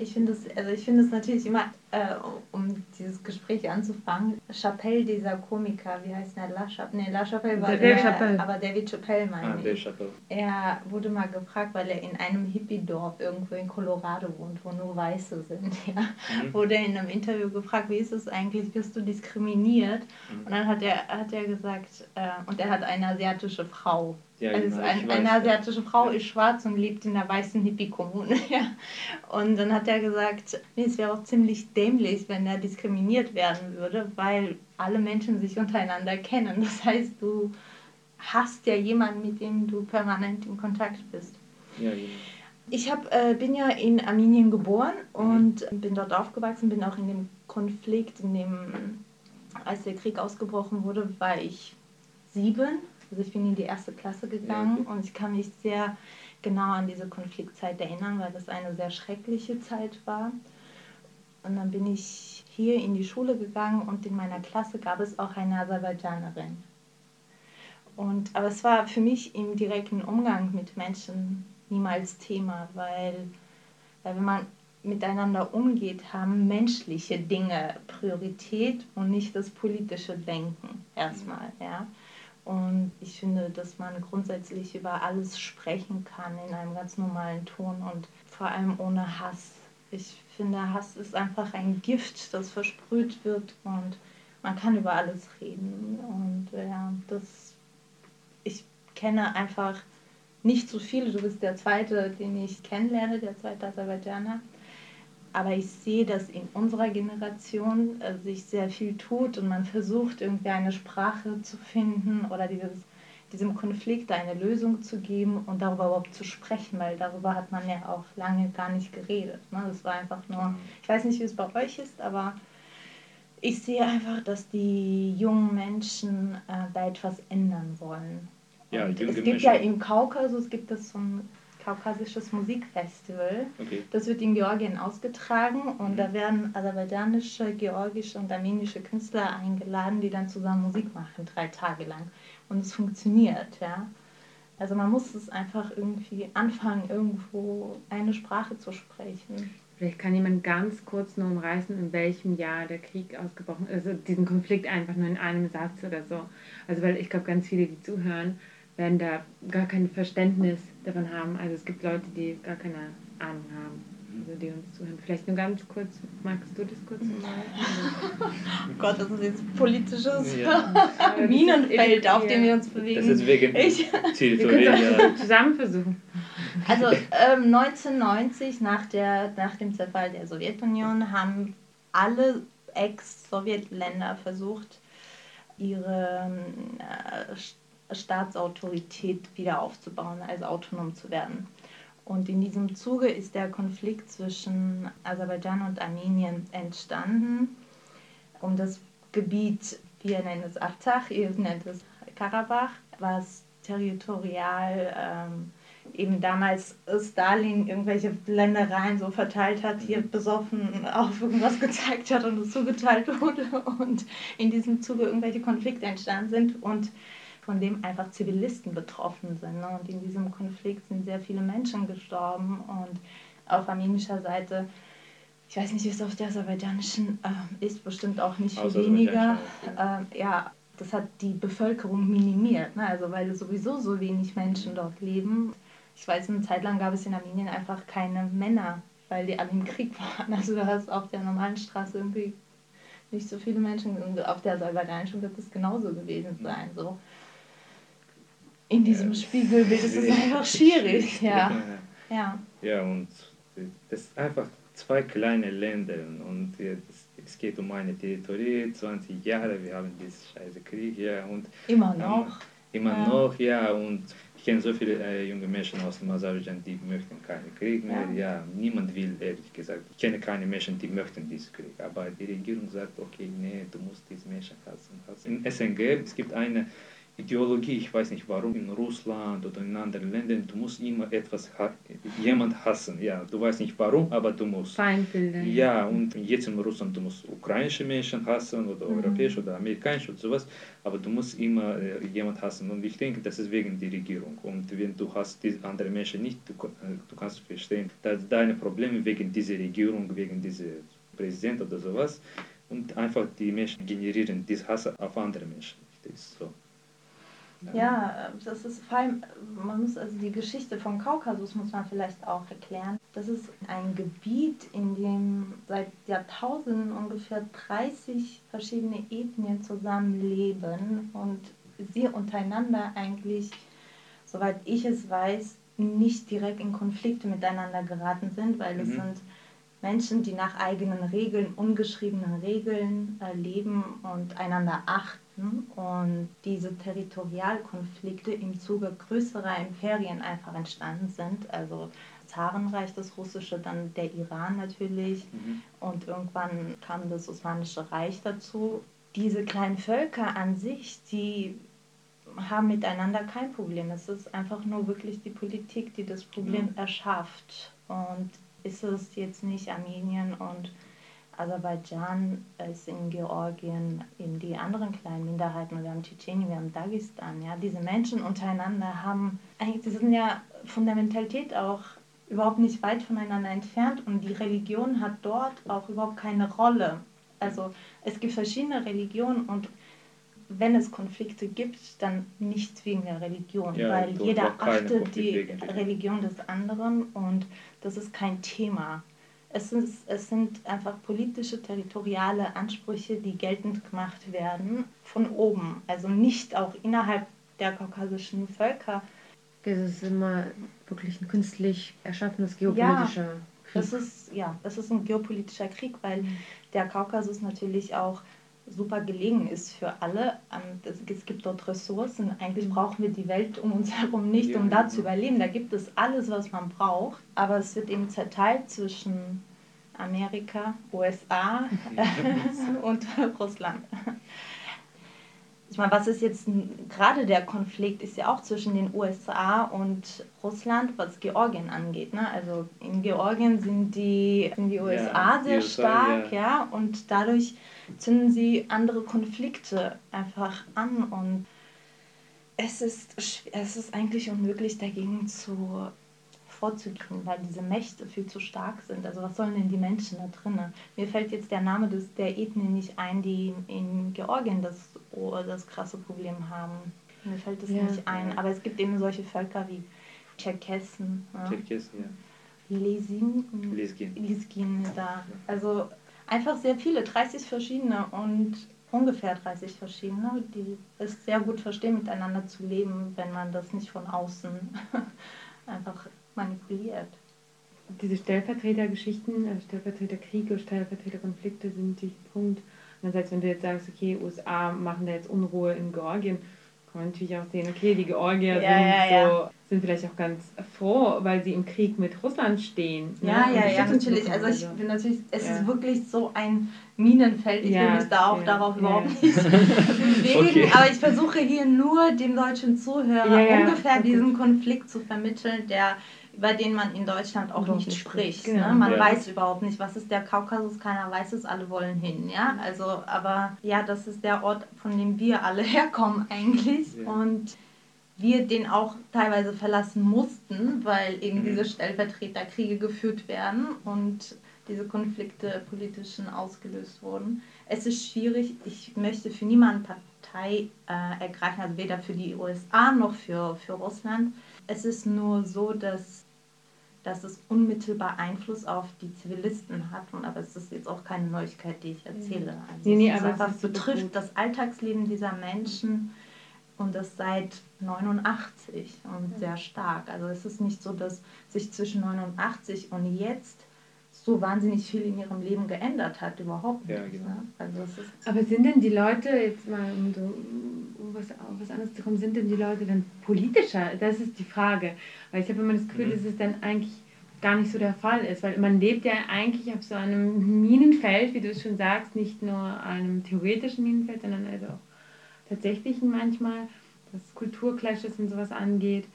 Ich finde es also ich finde es natürlich immer, äh, um dieses Gespräch anzufangen, Chappelle, dieser Komiker, wie heißt der? La Chappelle? Nee, La Chappelle war Dave der, Chappelle. aber David Chappelle meine Ah, ich. der Chappelle. Er wurde mal gefragt, weil er in einem Hippie-Dorf irgendwo in Colorado wohnt, wo nur Weiße sind. Ja. Mhm. Wurde in einem Interview gefragt, wie ist es eigentlich, wirst du diskriminiert? Mhm. Und dann hat er, hat er gesagt, äh, und er hat eine asiatische Frau. Ja, also genau, ein, weiß, eine asiatische Frau Ja. ist schwarz und lebt in der weißen Hippie-Kommune. Ja. Und dann hat er gesagt, nee, es wäre auch ziemlich dämlich, wenn er diskriminiert werden würde, weil alle Menschen sich untereinander kennen. Das heißt, du hast ja jemanden, mit dem du permanent in Kontakt bist. Ja, genau. Ich hab, äh, bin ja in Armenien geboren Mhm. und bin dort aufgewachsen, bin auch in dem Konflikt, in dem, als der Krieg ausgebrochen wurde, war ich sieben. Also ich bin in die erste Klasse gegangen okay. und ich kann mich sehr genau an diese Konfliktzeit erinnern, weil das eine sehr schreckliche Zeit war. Und dann bin ich hier in die Schule gegangen und in meiner Klasse gab es auch eine Aserbaidschanerin. Und, aber es war für mich im direkten Umgang mit Menschen niemals Thema, weil, weil wenn man miteinander umgeht, haben menschliche Dinge Priorität und nicht das politische Denken erstmal. Ja? Und ich finde, dass man grundsätzlich über alles sprechen kann in einem ganz normalen Ton und vor allem ohne Hass. Ich finde, Hass ist einfach ein Gift, das versprüht wird und man kann über alles reden. Und ja, das, ich kenne einfach nicht so viele. Du bist der zweite, den ich kennenlerne, der zweite Aserbaidschaner. Aber ich sehe, dass in unserer Generation äh, sich sehr viel tut und man versucht, irgendwie eine Sprache zu finden oder dieses, diesem Konflikt eine Lösung zu geben und darüber überhaupt zu sprechen, weil darüber hat man ja auch lange gar nicht geredet. Ne? Das war einfach nur, ich weiß nicht, wie es bei euch ist, aber ich sehe einfach, dass die jungen Menschen äh, da etwas ändern wollen. Ja, es gibt ja Menschen. im Kaukasus gibt es so ein kaukasisches Musikfestival. Okay. Das wird in Georgien ausgetragen und Mhm. da werden aserbaidschanische, georgische und armenische Künstler eingeladen, die dann zusammen Musik machen, drei Tage lang. Und es funktioniert, ja. Also man muss es einfach irgendwie anfangen, irgendwo eine Sprache zu sprechen. Vielleicht kann jemand ganz kurz nur umreißen, in welchem Jahr der Krieg ausgebrochen ist. Also diesen Konflikt einfach nur in einem Satz oder so. Also weil ich glaube, ganz viele, die zuhören, werden da gar kein Verständnis davon haben. Also es gibt Leute, die gar keine Ahnung haben, also die uns zuhören. Vielleicht nur ganz kurz, magst du das kurz umreißen? Oh Gott, das ist jetzt politisches Ja. Minenfeld, auf dem wir uns Das bewegen. ist wegen Ich- Wir können es zusammen versuchen. Also ähm, 1990, nach, der, nach dem Zerfall der Sowjetunion, haben alle Ex-Sowjetländer versucht, ihre ähm, äh, St- Staatsautorität wieder aufzubauen, also autonom zu werden. Und in diesem Zuge ist der Konflikt zwischen Aserbaidschan und Armenien entstanden um das Gebiet, wir nennen es Artsach, ihr nennt es Karabach, was territorial ähm, eben damals Stalin irgendwelche Ländereien so verteilt hat, hier besoffen auf irgendwas gezeigt hat und es zugeteilt wurde und in diesem Zuge irgendwelche Konflikte entstanden sind. Und von dem einfach Zivilisten betroffen sind. Ne? Und in diesem Konflikt sind sehr viele Menschen gestorben und auf armenischer Seite, ich weiß nicht, wie es auf der aserbaidschanischen äh, ist, bestimmt auch nicht viel weniger. Aserbaidschan, Äh, ja, das hat die Bevölkerung minimiert, ne? also weil sowieso so wenig Menschen dort leben. Ich weiß, eine Zeit lang gab es in Armenien einfach keine Männer, weil die alle im Krieg waren. Also da hast auf der normalen Straße irgendwie nicht so viele Menschen und auf der aserbaidschanischen wird es genauso gewesen sein. So. In diesem Ja. Spiegelbild ist es einfach schwierig, ja. ja. Ja, und das ist einfach zwei kleine Länder und es geht um eine Territorie, 20 Jahre, wir haben diesen scheiße Krieg, ja, und Immer ähm, noch. immer Ja. noch, ja, und ich kenne so viele äh, junge Menschen aus dem Aserbaidschan, die möchten keinen Krieg mehr, ja. niemand will, ehrlich gesagt. Ich kenne keine Menschen, die möchten diesen Krieg, aber die Regierung sagt, okay, nee, du musst diese Menschen hassen. hassen. In SNG, es gibt eine Ideologie, ich weiß nicht warum, in Russland oder in anderen Ländern, du musst immer etwas, jemand hassen, ja, du weißt nicht warum, aber du musst. Feindbilder. Ja, und jetzt in Russland, du musst ukrainische Menschen hassen oder europäische oder amerikanische oder sowas, aber du musst immer äh, jemand hassen. Und ich denke, das ist wegen der Regierung. Und wenn du hast die andere Menschen nicht, du, äh, du kannst verstehen, dass deine Probleme wegen dieser Regierung, wegen dieser Präsident oder sowas. Und einfach die Menschen generieren diesen Hass auf andere Menschen. Das ist so. Ja, das ist vor allem, man muss also die Geschichte vom Kaukasus muss man vielleicht auch erklären. Das ist ein Gebiet, in dem seit Jahrtausenden ungefähr 30 verschiedene Ethnien zusammenleben und sie untereinander eigentlich, soweit ich es weiß, nicht direkt in Konflikte miteinander geraten sind, weil es Mhm. sind Menschen, die nach eigenen Regeln, ungeschriebenen Regeln äh, leben und einander achten und diese Territorialkonflikte im Zuge größerer Imperien einfach entstanden sind. Also Zarenreich, das russische, dann der Iran natürlich Mhm. und irgendwann kam das Osmanische Reich dazu. Diese kleinen Völker an sich, die haben miteinander kein Problem. Es ist einfach nur wirklich die Politik, die das Problem erschafft. Und ist es jetzt nicht Armenien und Aserbaidschan, ist in Georgien eben die anderen kleinen Minderheiten, wir haben Tschetschenien, wir haben Dagestan, ja, diese Menschen untereinander haben, eigentlich, die sind ja von der Mentalität auch überhaupt nicht weit voneinander entfernt und die Religion hat dort auch überhaupt keine Rolle. Also es gibt verschiedene Religionen und wenn es Konflikte gibt, dann nicht wegen der Religion, Ja, weil jeder achtet die. Religion des anderen und das ist kein Thema. Es sind, es sind einfach politische, territoriale Ansprüche, die geltend gemacht werden von oben, also nicht auch innerhalb der kaukasischen Völker. Das ist immer wirklich ein künstlich erschaffenes geopolitischer Krieg. Das ist, ja, das ist ein geopolitischer Krieg, weil der Kaukasus natürlich auch super gelegen ist für alle. Ähm, Es gibt dort Ressourcen. Eigentlich brauchen wir die Welt um uns herum nicht, um da zu überleben. Da gibt es alles, was man braucht. Aber es wird eben zerteilt zwischen Amerika, USA und Russland. Meine, was ist jetzt gerade der Konflikt, ist ja auch zwischen den USA und Russland, was Georgien angeht. Ne? Also in Georgien sind die, sind die USA ja, sehr die USA, stark, ja. ja, und dadurch zünden sie andere Konflikte einfach an und es ist, es ist eigentlich unmöglich dagegen zu vorzugehen, weil diese Mächte viel zu stark sind. Also was sollen denn die Menschen da drinnen? Mir fällt jetzt der Name des, der Ethnien nicht ein, die in Georgien das, das krasse Problem haben. Mir fällt das ja, nicht ein. Aber es gibt eben solche Völker wie Tscherkessen. Ja. Tscherkessen, ja. Lesin. Lesgin da. Also einfach sehr viele, 30 verschiedene und ungefähr 30 verschiedene, die es sehr gut verstehen, miteinander zu leben, wenn man das nicht von außen einfach manipuliert. Diese Stellvertretergeschichten, also Stellvertreterkriege, Stellvertreterkonflikte sind die Punkt. Einerseits, wenn du jetzt sagst, okay, USA machen da jetzt Unruhe in Georgien, kann man natürlich auch sehen, okay, die Georgier ja, sind ja, ja. so sind vielleicht auch ganz froh, weil sie im Krieg mit Russland stehen. Ne? Ja, ja, ja, natürlich. Also ich bin natürlich, es ist wirklich so ein Minenfeld. Ich will mich da auch darauf überhaupt nicht bewegen. Okay. Aber ich versuche hier nur dem deutschen Zuhörer ungefähr diesen Konflikt zu vermitteln, der über den man in Deutschland auch nicht, spricht. Genau. Ne? Man ja. weiß überhaupt nicht, was ist der Kaukasus, keiner weiß es, alle wollen hin. Ja? Also, aber ja, das ist der Ort, von dem wir alle herkommen eigentlich. Ja. Und wir den auch teilweise verlassen mussten, weil eben mhm. diese Stellvertreterkriege geführt werden und diese Konflikte politischen ausgelöst wurden. Es ist schwierig, ich möchte für niemanden Partei äh, ergreifen, also weder für die USA noch für, für Russland. Es ist nur so, dass dass es unmittelbar Einfluss auf die Zivilisten hat. Und, aber es ist jetzt auch keine Neuigkeit, die ich erzähle. Also nee, nee, aber es betrifft das Alltagsleben dieser Menschen und das seit 89 und sehr stark. Also es ist nicht so, dass sich zwischen 89 und jetzt so wahnsinnig viel in ihrem Leben geändert hat, überhaupt nicht. Ja, genau. ne? also Aber sind denn die Leute, jetzt mal um, so, um was, um was anderes zu kommen, sind denn die Leute dann politischer? Das ist die Frage. Weil ich habe immer das Gefühl, mhm. dass es dann eigentlich gar nicht so der Fall ist, weil man lebt ja eigentlich auf so einem Minenfeld, wie du es schon sagst, nicht nur einem theoretischen Minenfeld, sondern also auch tatsächlichen manchmal, was Kulturclashes und sowas angeht.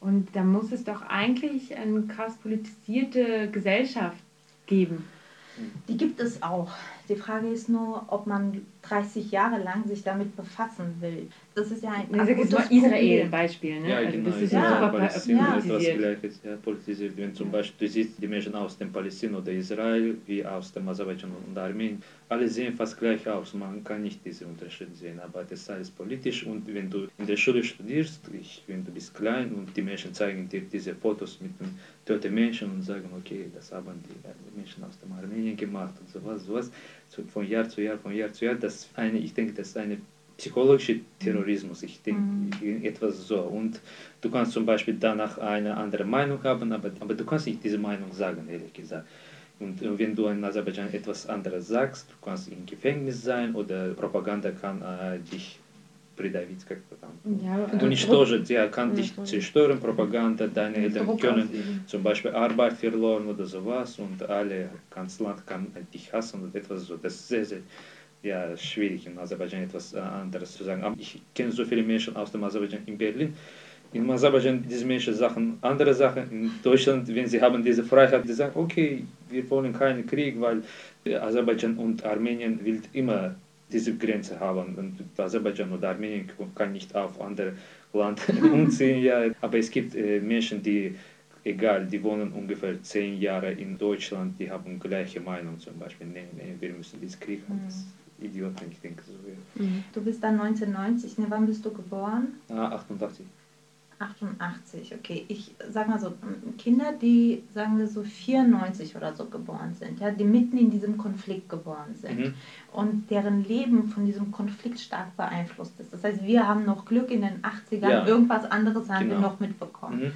Und da muss es doch eigentlich eine krass politisierte Gesellschaft geben. Die gibt es auch. Die Frage ist nur, ob man 30 Jahre lang sich damit befassen will. Das ist ja ein nee, gutes mal Israel Beispiel. Ne? Ja, also genau. Das ist ja, ja Palästina ja. etwas Gleiches. Ja, politisiert. Wenn zum Beispiel du siehst die Menschen aus dem Palästina oder Israel, wie aus dem Aserbaidschan und Armenien, alle sehen fast gleich aus. Man kann nicht diese Unterschiede sehen, aber das ist alles politisch. Und wenn du in der Schule studierst, ich, wenn du bist klein und die Menschen zeigen dir diese Fotos mit den toten Menschen und sagen, okay, das haben die Menschen aus dem Armenien gemacht und sowas, sowas, von Jahr zu Jahr, von Jahr zu Jahr, das eine, ich denke, das ist eine psychologische Terrorismus, ich denke mhm. etwas so. Und du kannst zum Beispiel danach eine andere Meinung haben, aber, aber du kannst nicht diese Meinung sagen, ehrlich gesagt. Und wenn du in Aserbaidschan etwas anderes sagst, du kannst im Gefängnis sein oder Propaganda kann äh, dich придавить как Ja, Уничтожить, ja, kann dich zerstören, Propaganda, deine Eltern können zum Beispiel Arbeit verloren oder sowas und alle, ganz Land kann dich hassen und etwas so. Das ist sehr, sehr ja, schwierig in Aserbaidschan etwas anderes zu sagen. Aber ich kenne so viele Menschen aus dem Aserbaidschan in Berlin, in Aserbaidschan diese Menschen sagen andere Sachen. In Deutschland, wenn sie haben diese Freiheit, die sagen, okay, wir wollen keinen Krieg, weil Aserbaidschan und Armenien will immer diese Grenze haben. Und Aserbaidschan oder Armenien kann nicht auf andere Land umziehen. Ja. Aber es gibt äh, Menschen, die egal, die wohnen ungefähr zehn Jahre in Deutschland, die haben gleiche Meinung zum Beispiel. Nee, nee, wir müssen diesen Krieg haben. Das Idioten, ich denke so. Ja. Mhm. Du bist dann 1990, ne, wann bist du geboren? Ah, 88. 88, okay. Ich sag mal so, Kinder, die, sagen wir so, 94 oder so geboren sind, ja, die mitten in diesem Konflikt geboren sind mhm. und deren Leben von diesem Konflikt stark beeinflusst ist. Das heißt, wir haben noch Glück in den 80ern, ja. irgendwas anderes haben genau. wir noch mitbekommen. Mhm.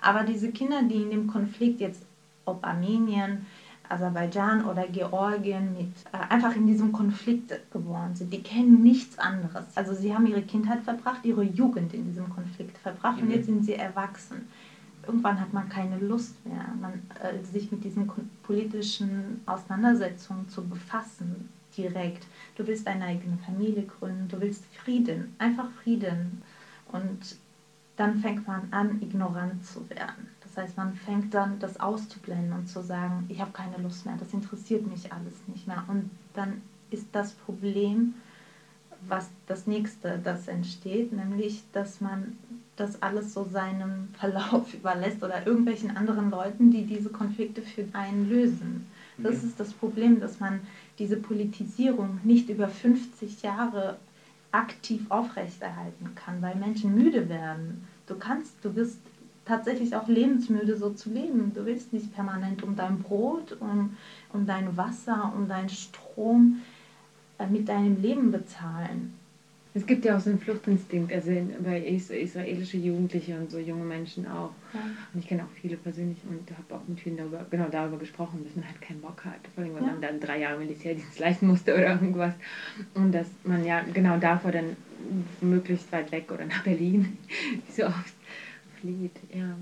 Aber diese Kinder, die in dem Konflikt jetzt, ob Armenien, Aserbaidschan oder Georgien mit äh, einfach in diesem Konflikt geboren sind. Die kennen nichts anderes. Also sie haben ihre Kindheit verbracht, ihre Jugend in diesem Konflikt verbracht mhm. und jetzt sind sie erwachsen. Irgendwann hat man keine Lust mehr, man, äh, sich mit diesen politischen Auseinandersetzungen zu befassen. direkt. Du willst deine eigene Familie gründen, du willst Frieden, einfach Frieden. Und dann fängt man an, ignorant zu werden. Das heißt, man fängt dann das auszublenden und zu sagen, ich habe keine Lust mehr, das interessiert mich alles nicht mehr. Und dann ist das Problem, was das nächste, das entsteht, nämlich, dass man das alles so seinem Verlauf überlässt oder irgendwelchen anderen Leuten, die diese Konflikte für einen lösen. Das mhm. ist das Problem, dass man diese Politisierung nicht über 50 Jahre aktiv aufrechterhalten kann, weil Menschen müde werden. Du kannst, du wirst tatsächlich auch lebensmüde so zu leben. Du willst nicht permanent um dein Brot, um, um dein Wasser, um deinen Strom äh, mit deinem Leben bezahlen. Es gibt ja auch so einen Fluchtinstinkt, also bei israelische Jugendliche und so junge Menschen auch. Ja. Und ich kenne auch viele persönlich und habe auch mit vielen darüber, genau darüber gesprochen, dass man halt keinen Bock hat, vor allem wenn ja. man dann drei Jahre Militärdienst leisten musste oder irgendwas. Und dass man ja genau davor dann möglichst weit weg oder nach Berlin, wie so oft, flieht. Ja,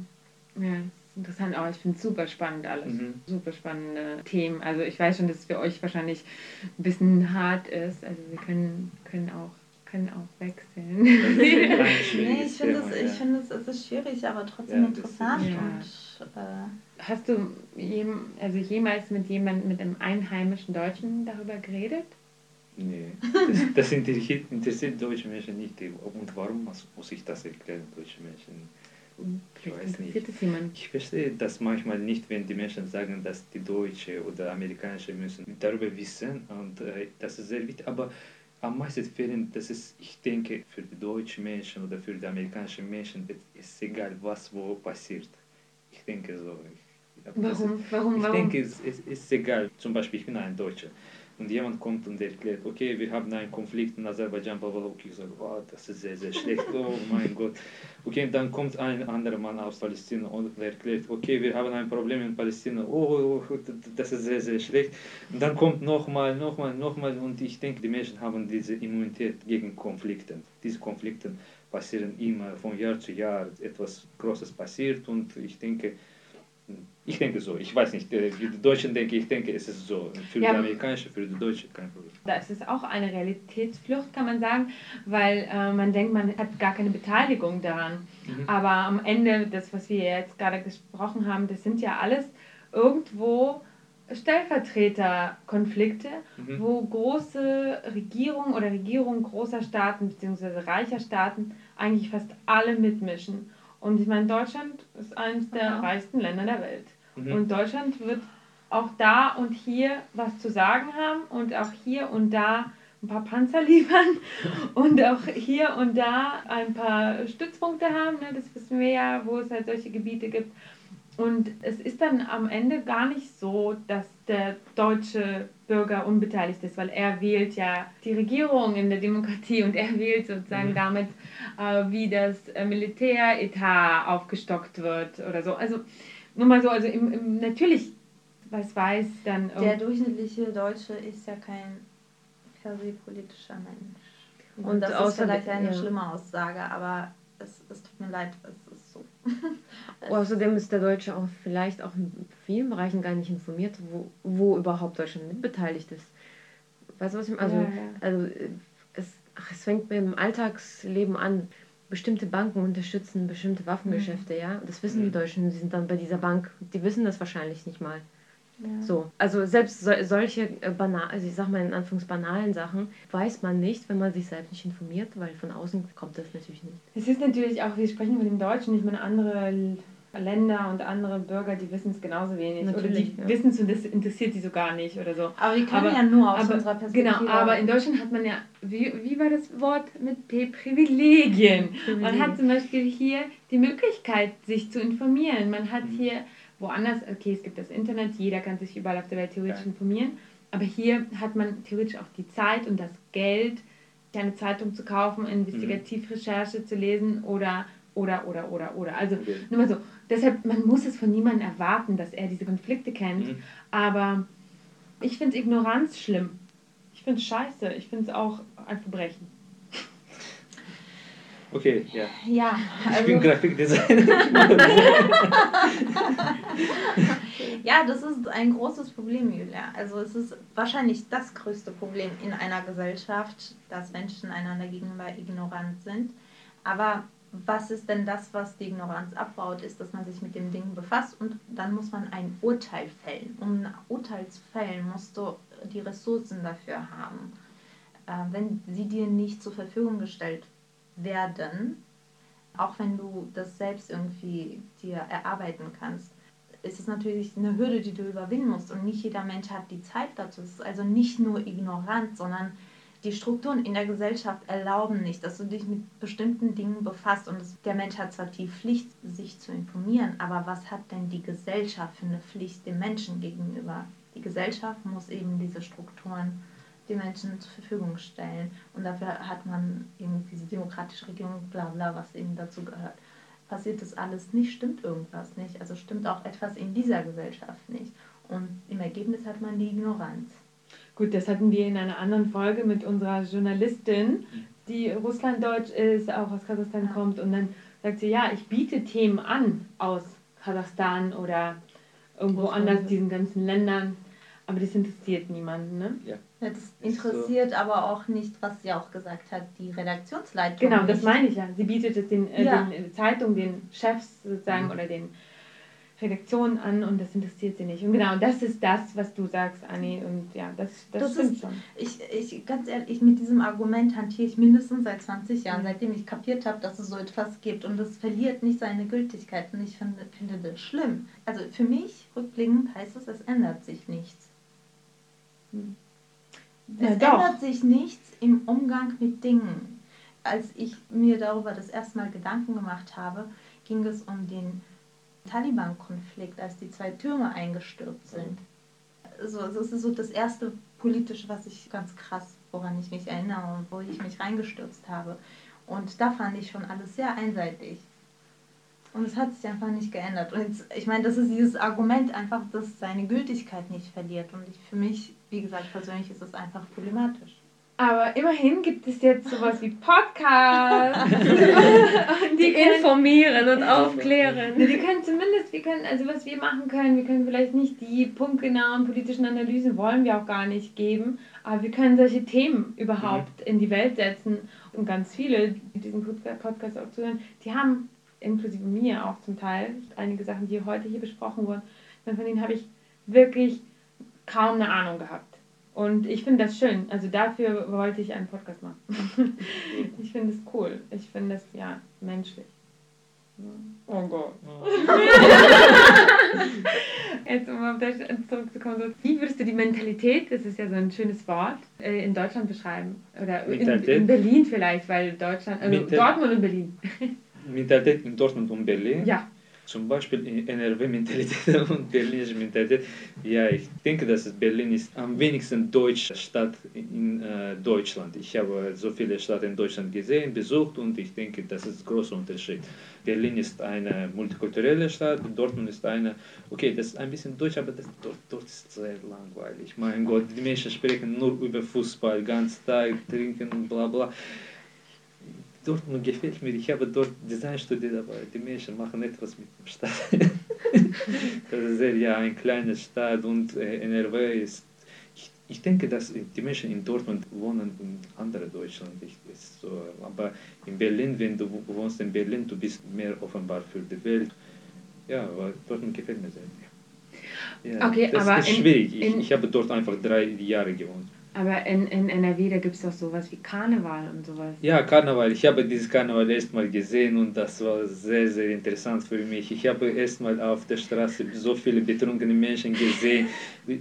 ja interessant auch. Ich finde es super spannend alles. Mhm. Super spannende Themen. Also ich weiß schon, dass es für euch wahrscheinlich ein bisschen hart ist. Also wir können, können auch können auch wechseln. nee, ich finde es, ich find es, es ist schwierig, aber trotzdem ja, interessant. Ja. Und, äh, Hast du jem, also jemals mit jemandem, mit einem einheimischen Deutschen darüber geredet? Nee, das, das interessiert, interessiert deutsche Menschen nicht. Und warum muss ich das erklären, deutsche Menschen? Ich weiß nicht. Ich verstehe das manchmal nicht, wenn die Menschen sagen, dass die Deutsche oder Amerikanische müssen darüber wissen und äh, das ist sehr wichtig. Aber am meisten Fällen, das ist, ich denke, für die deutschen Menschen oder für die amerikanischen Menschen ist egal, was wo passiert. Ich denke so. Ich, warum? warum? Ich warum? denke, es, es ist egal. Zum Beispiel, ich bin ein Deutscher und jemand kommt und erklärt, okay, wir haben einen Konflikt in Aserbaidschan, okay, ich sage, oh, das ist sehr, sehr schlecht, oh mein Gott. Okay, dann kommt ein anderer Mann aus Palästina und erklärt, okay, wir haben ein Problem in Palästina, oh, das ist sehr, sehr schlecht. Und dann kommt nochmal, nochmal, nochmal und ich denke, die Menschen haben diese Immunität gegen Konflikte. Diese Konflikte passieren immer von Jahr zu Jahr, etwas Großes passiert und ich denke, ich denke so. Ich weiß nicht, äh, wie die Deutschen denken, ich denke, es ist so. Für ja. die Amerikanische, für die Deutsche kein Problem. Das ist auch eine Realitätsflucht, kann man sagen, weil äh, man denkt, man hat gar keine Beteiligung daran. Mhm. Aber am Ende, das, was wir jetzt gerade gesprochen haben, das sind ja alles irgendwo Stellvertreterkonflikte, mhm. wo große Regierungen oder Regierungen großer Staaten bzw. reicher Staaten eigentlich fast alle mitmischen. Und ich meine, Deutschland ist eines der Aha. reichsten Länder der Welt. Mhm. Und Deutschland wird auch da und hier was zu sagen haben und auch hier und da ein paar Panzer liefern und auch hier und da ein paar Stützpunkte haben. Ne? Das wissen wir ja, wo es halt solche Gebiete gibt. Und es ist dann am Ende gar nicht so, dass der deutsche Bürger unbeteiligt ist, weil er wählt ja die Regierung in der Demokratie und er wählt sozusagen mhm. damit, äh, wie das äh, Militäretat aufgestockt wird oder so. Also nur mal so, also im, im, natürlich, was weiß dann. Der durchschnittliche Deutsche ist ja kein per se politischer Mensch. Und, und das ist vielleicht eine ja. schlimme Aussage, aber es, es tut mir leid, es. Außerdem ist der Deutsche auch vielleicht auch in vielen Bereichen gar nicht informiert, wo, wo überhaupt Deutschland mitbeteiligt ist. Weißt du, was ich meine? Also, ja, ja. also es, ach, es fängt mit dem Alltagsleben an. Bestimmte Banken unterstützen bestimmte Waffengeschäfte, mhm. ja. Das wissen die mhm. Deutschen, die sind dann bei dieser Bank. Die wissen das wahrscheinlich nicht mal. Ja. So, also selbst so, solche äh, banal, also ich sag mal in Anführungs banalen Sachen, weiß man nicht, wenn man sich selbst nicht informiert, weil von außen kommt das natürlich nicht. Es ist natürlich auch, wir sprechen mit dem Deutschen, ich meine andere Länder und andere Bürger, die wissen es genauso wenig. Natürlich, oder die ja. wissen es und das interessiert sie so gar nicht oder so. Aber die können aber, ja nur aus aber, unserer Perspektive. Genau, aber in Deutschland hat man ja, wie, wie war das Wort mit P? Privilegien. Privilegien. Man hat zum Beispiel hier die Möglichkeit, sich zu informieren. Man hat mhm. hier woanders, okay, es gibt das Internet, jeder kann sich überall auf der Welt theoretisch ja. informieren. Aber hier hat man theoretisch auch die Zeit und das Geld, eine Zeitung zu kaufen, Investigativrecherche zu lesen oder oder, oder, oder, oder. Also okay. nur mal so. Deshalb, man muss es von niemandem erwarten, dass er diese Konflikte kennt. Mhm. Aber ich finde Ignoranz schlimm. Ich finde es scheiße. Ich finde es auch ein Verbrechen. Okay, ja. Ja, also ich bin Grafikdesigner. Ja, das ist ein großes Problem, Julia. Also es ist wahrscheinlich das größte Problem in einer Gesellschaft, dass Menschen einander gegenüber ignorant sind. Aber was ist denn das, was die Ignoranz abbaut, ist, dass man sich mit dem Ding befasst und dann muss man ein Urteil fällen. Um ein Urteil zu fällen, musst du die Ressourcen dafür haben. Äh, wenn sie dir nicht zur Verfügung gestellt werden, auch wenn du das selbst irgendwie dir erarbeiten kannst, ist es natürlich eine Hürde, die du überwinden musst. Und nicht jeder Mensch hat die Zeit dazu. Es ist also nicht nur ignorant, sondern die Strukturen in der Gesellschaft erlauben nicht, dass du dich mit bestimmten Dingen befasst. Und der Mensch hat zwar die Pflicht, sich zu informieren, aber was hat denn die Gesellschaft für eine Pflicht dem Menschen gegenüber? Die Gesellschaft muss eben diese Strukturen den Menschen zur Verfügung stellen. Und dafür hat man eben diese demokratische Regierung, bla bla, was eben dazu gehört. Passiert das alles nicht, stimmt irgendwas nicht. Also stimmt auch etwas in dieser Gesellschaft nicht. Und im Ergebnis hat man die Ignoranz. Gut, das hatten wir in einer anderen Folge mit unserer Journalistin, die Russlanddeutsch ist, auch aus Kasachstan kommt. Und dann sagt sie, ja, ich biete Themen an aus Kasachstan oder irgendwo anders, diesen ganzen Ländern. Aber das interessiert niemanden, ne? Ja. Das interessiert so. aber auch nicht, was sie auch gesagt hat, die Redaktionsleitung. Genau, nicht. das meine ich ja. Sie bietet es den, äh, Ja. den Zeitungen, den Chefs sozusagen Mhm. oder den Redaktionen an und das interessiert sie nicht. Und genau, das ist das, was du sagst, Anni. Und ja, das, das, Das stimmt ist- schon. Ich, ich, ganz ehrlich, mit diesem Argument hantiere ich mindestens seit 20 Jahren, Mhm. seitdem ich kapiert habe, dass es so etwas gibt. Und das verliert nicht seine Gültigkeit. Und ich finde, finde das schlimm. Also für mich, rückblickend, heißt es, es ändert sich nichts. Es doch. ändert sich nichts im Umgang mit Dingen. Als ich mir darüber das erste Mal Gedanken gemacht habe, ging es um den Taliban-Konflikt, als die zwei Türme eingestürzt sind. So, das ist so das erste politische, was ich ganz krass, woran ich mich erinnere und wo ich mich reingestürzt habe. Und da fand ich schon alles sehr einseitig. Und es hat sich einfach nicht geändert. Und jetzt, ich meine, das ist dieses Argument einfach, dass seine Gültigkeit nicht verliert. Und ich, für mich, wie gesagt, persönlich ist es einfach problematisch. Aber immerhin gibt es jetzt sowas wie Podcasts. und Die können- informieren und aufklären. Wir können zumindest, wir können, also was wir machen können, wir können vielleicht nicht die punktgenauen politischen Analysen, wollen wir auch gar nicht geben, aber wir können solche Themen überhaupt in die Welt setzen. Und ganz viele, die diesen Podca- Podcast auch zuhören, die haben, inklusive mir auch zum Teil, einige Sachen, die heute hier besprochen wurden, von denen habe ich wirklich kaum eine Ahnung gehabt. Und ich finde das schön. Also dafür wollte ich einen Podcast machen. ich finde es cool. Ich finde es, ja, menschlich. Oh Gott. Jetzt um auf das zurückzukommen, so, wie würdest du die Mentalität, das ist ja so ein schönes Wort, äh, in Deutschland beschreiben? Oder in, Mentalität? in Berlin vielleicht, weil Deutschland, also Mental- Dortmund und Berlin. Mentalität in Dortmund und Berlin. Ja, Zum Beispiel in NRW-Mentalität und berlinische Mentalität. Ja, ich denke, dass Berlin ist am wenigsten deutsche Stadt in äh, Deutschland. Ich habe so viele Städte in Deutschland gesehen, besucht und ich denke, das ist ein großer Unterschied. Berlin ist eine multikulturelle Stadt, Dortmund ist eine, okay, das ist ein bisschen deutsch, aber das, dort, dort ist sehr langweilig. Mein Gott, die Menschen sprechen nur über Fußball, ganz Tag, trinken und bla bla. Dortmund gefällt mir. Ich habe dort Design studiert, aber die Menschen machen etwas mit dem Stadt. das ist sehr, ja, eine kleine Stadt und äh, NRW ist. Ich, ich denke, dass die Menschen in Dortmund wohnen in anderen Deutschland. Ich, ist so, aber in Berlin, wenn du wohnst in Berlin, du bist mehr offenbar für die Welt. Ja, aber Dortmund gefällt mir sehr. Ja, Okay, das aber ist in- schwierig. Ich, ich habe dort einfach drei Jahre gewohnt. Aber in, in NRW, da gibt es doch sowas wie Karneval und sowas. Ja, Karneval. Ich habe dieses Karneval erstmal gesehen und das war sehr, sehr interessant für mich. Ich habe erstmal auf der Straße so viele betrunkene Menschen gesehen,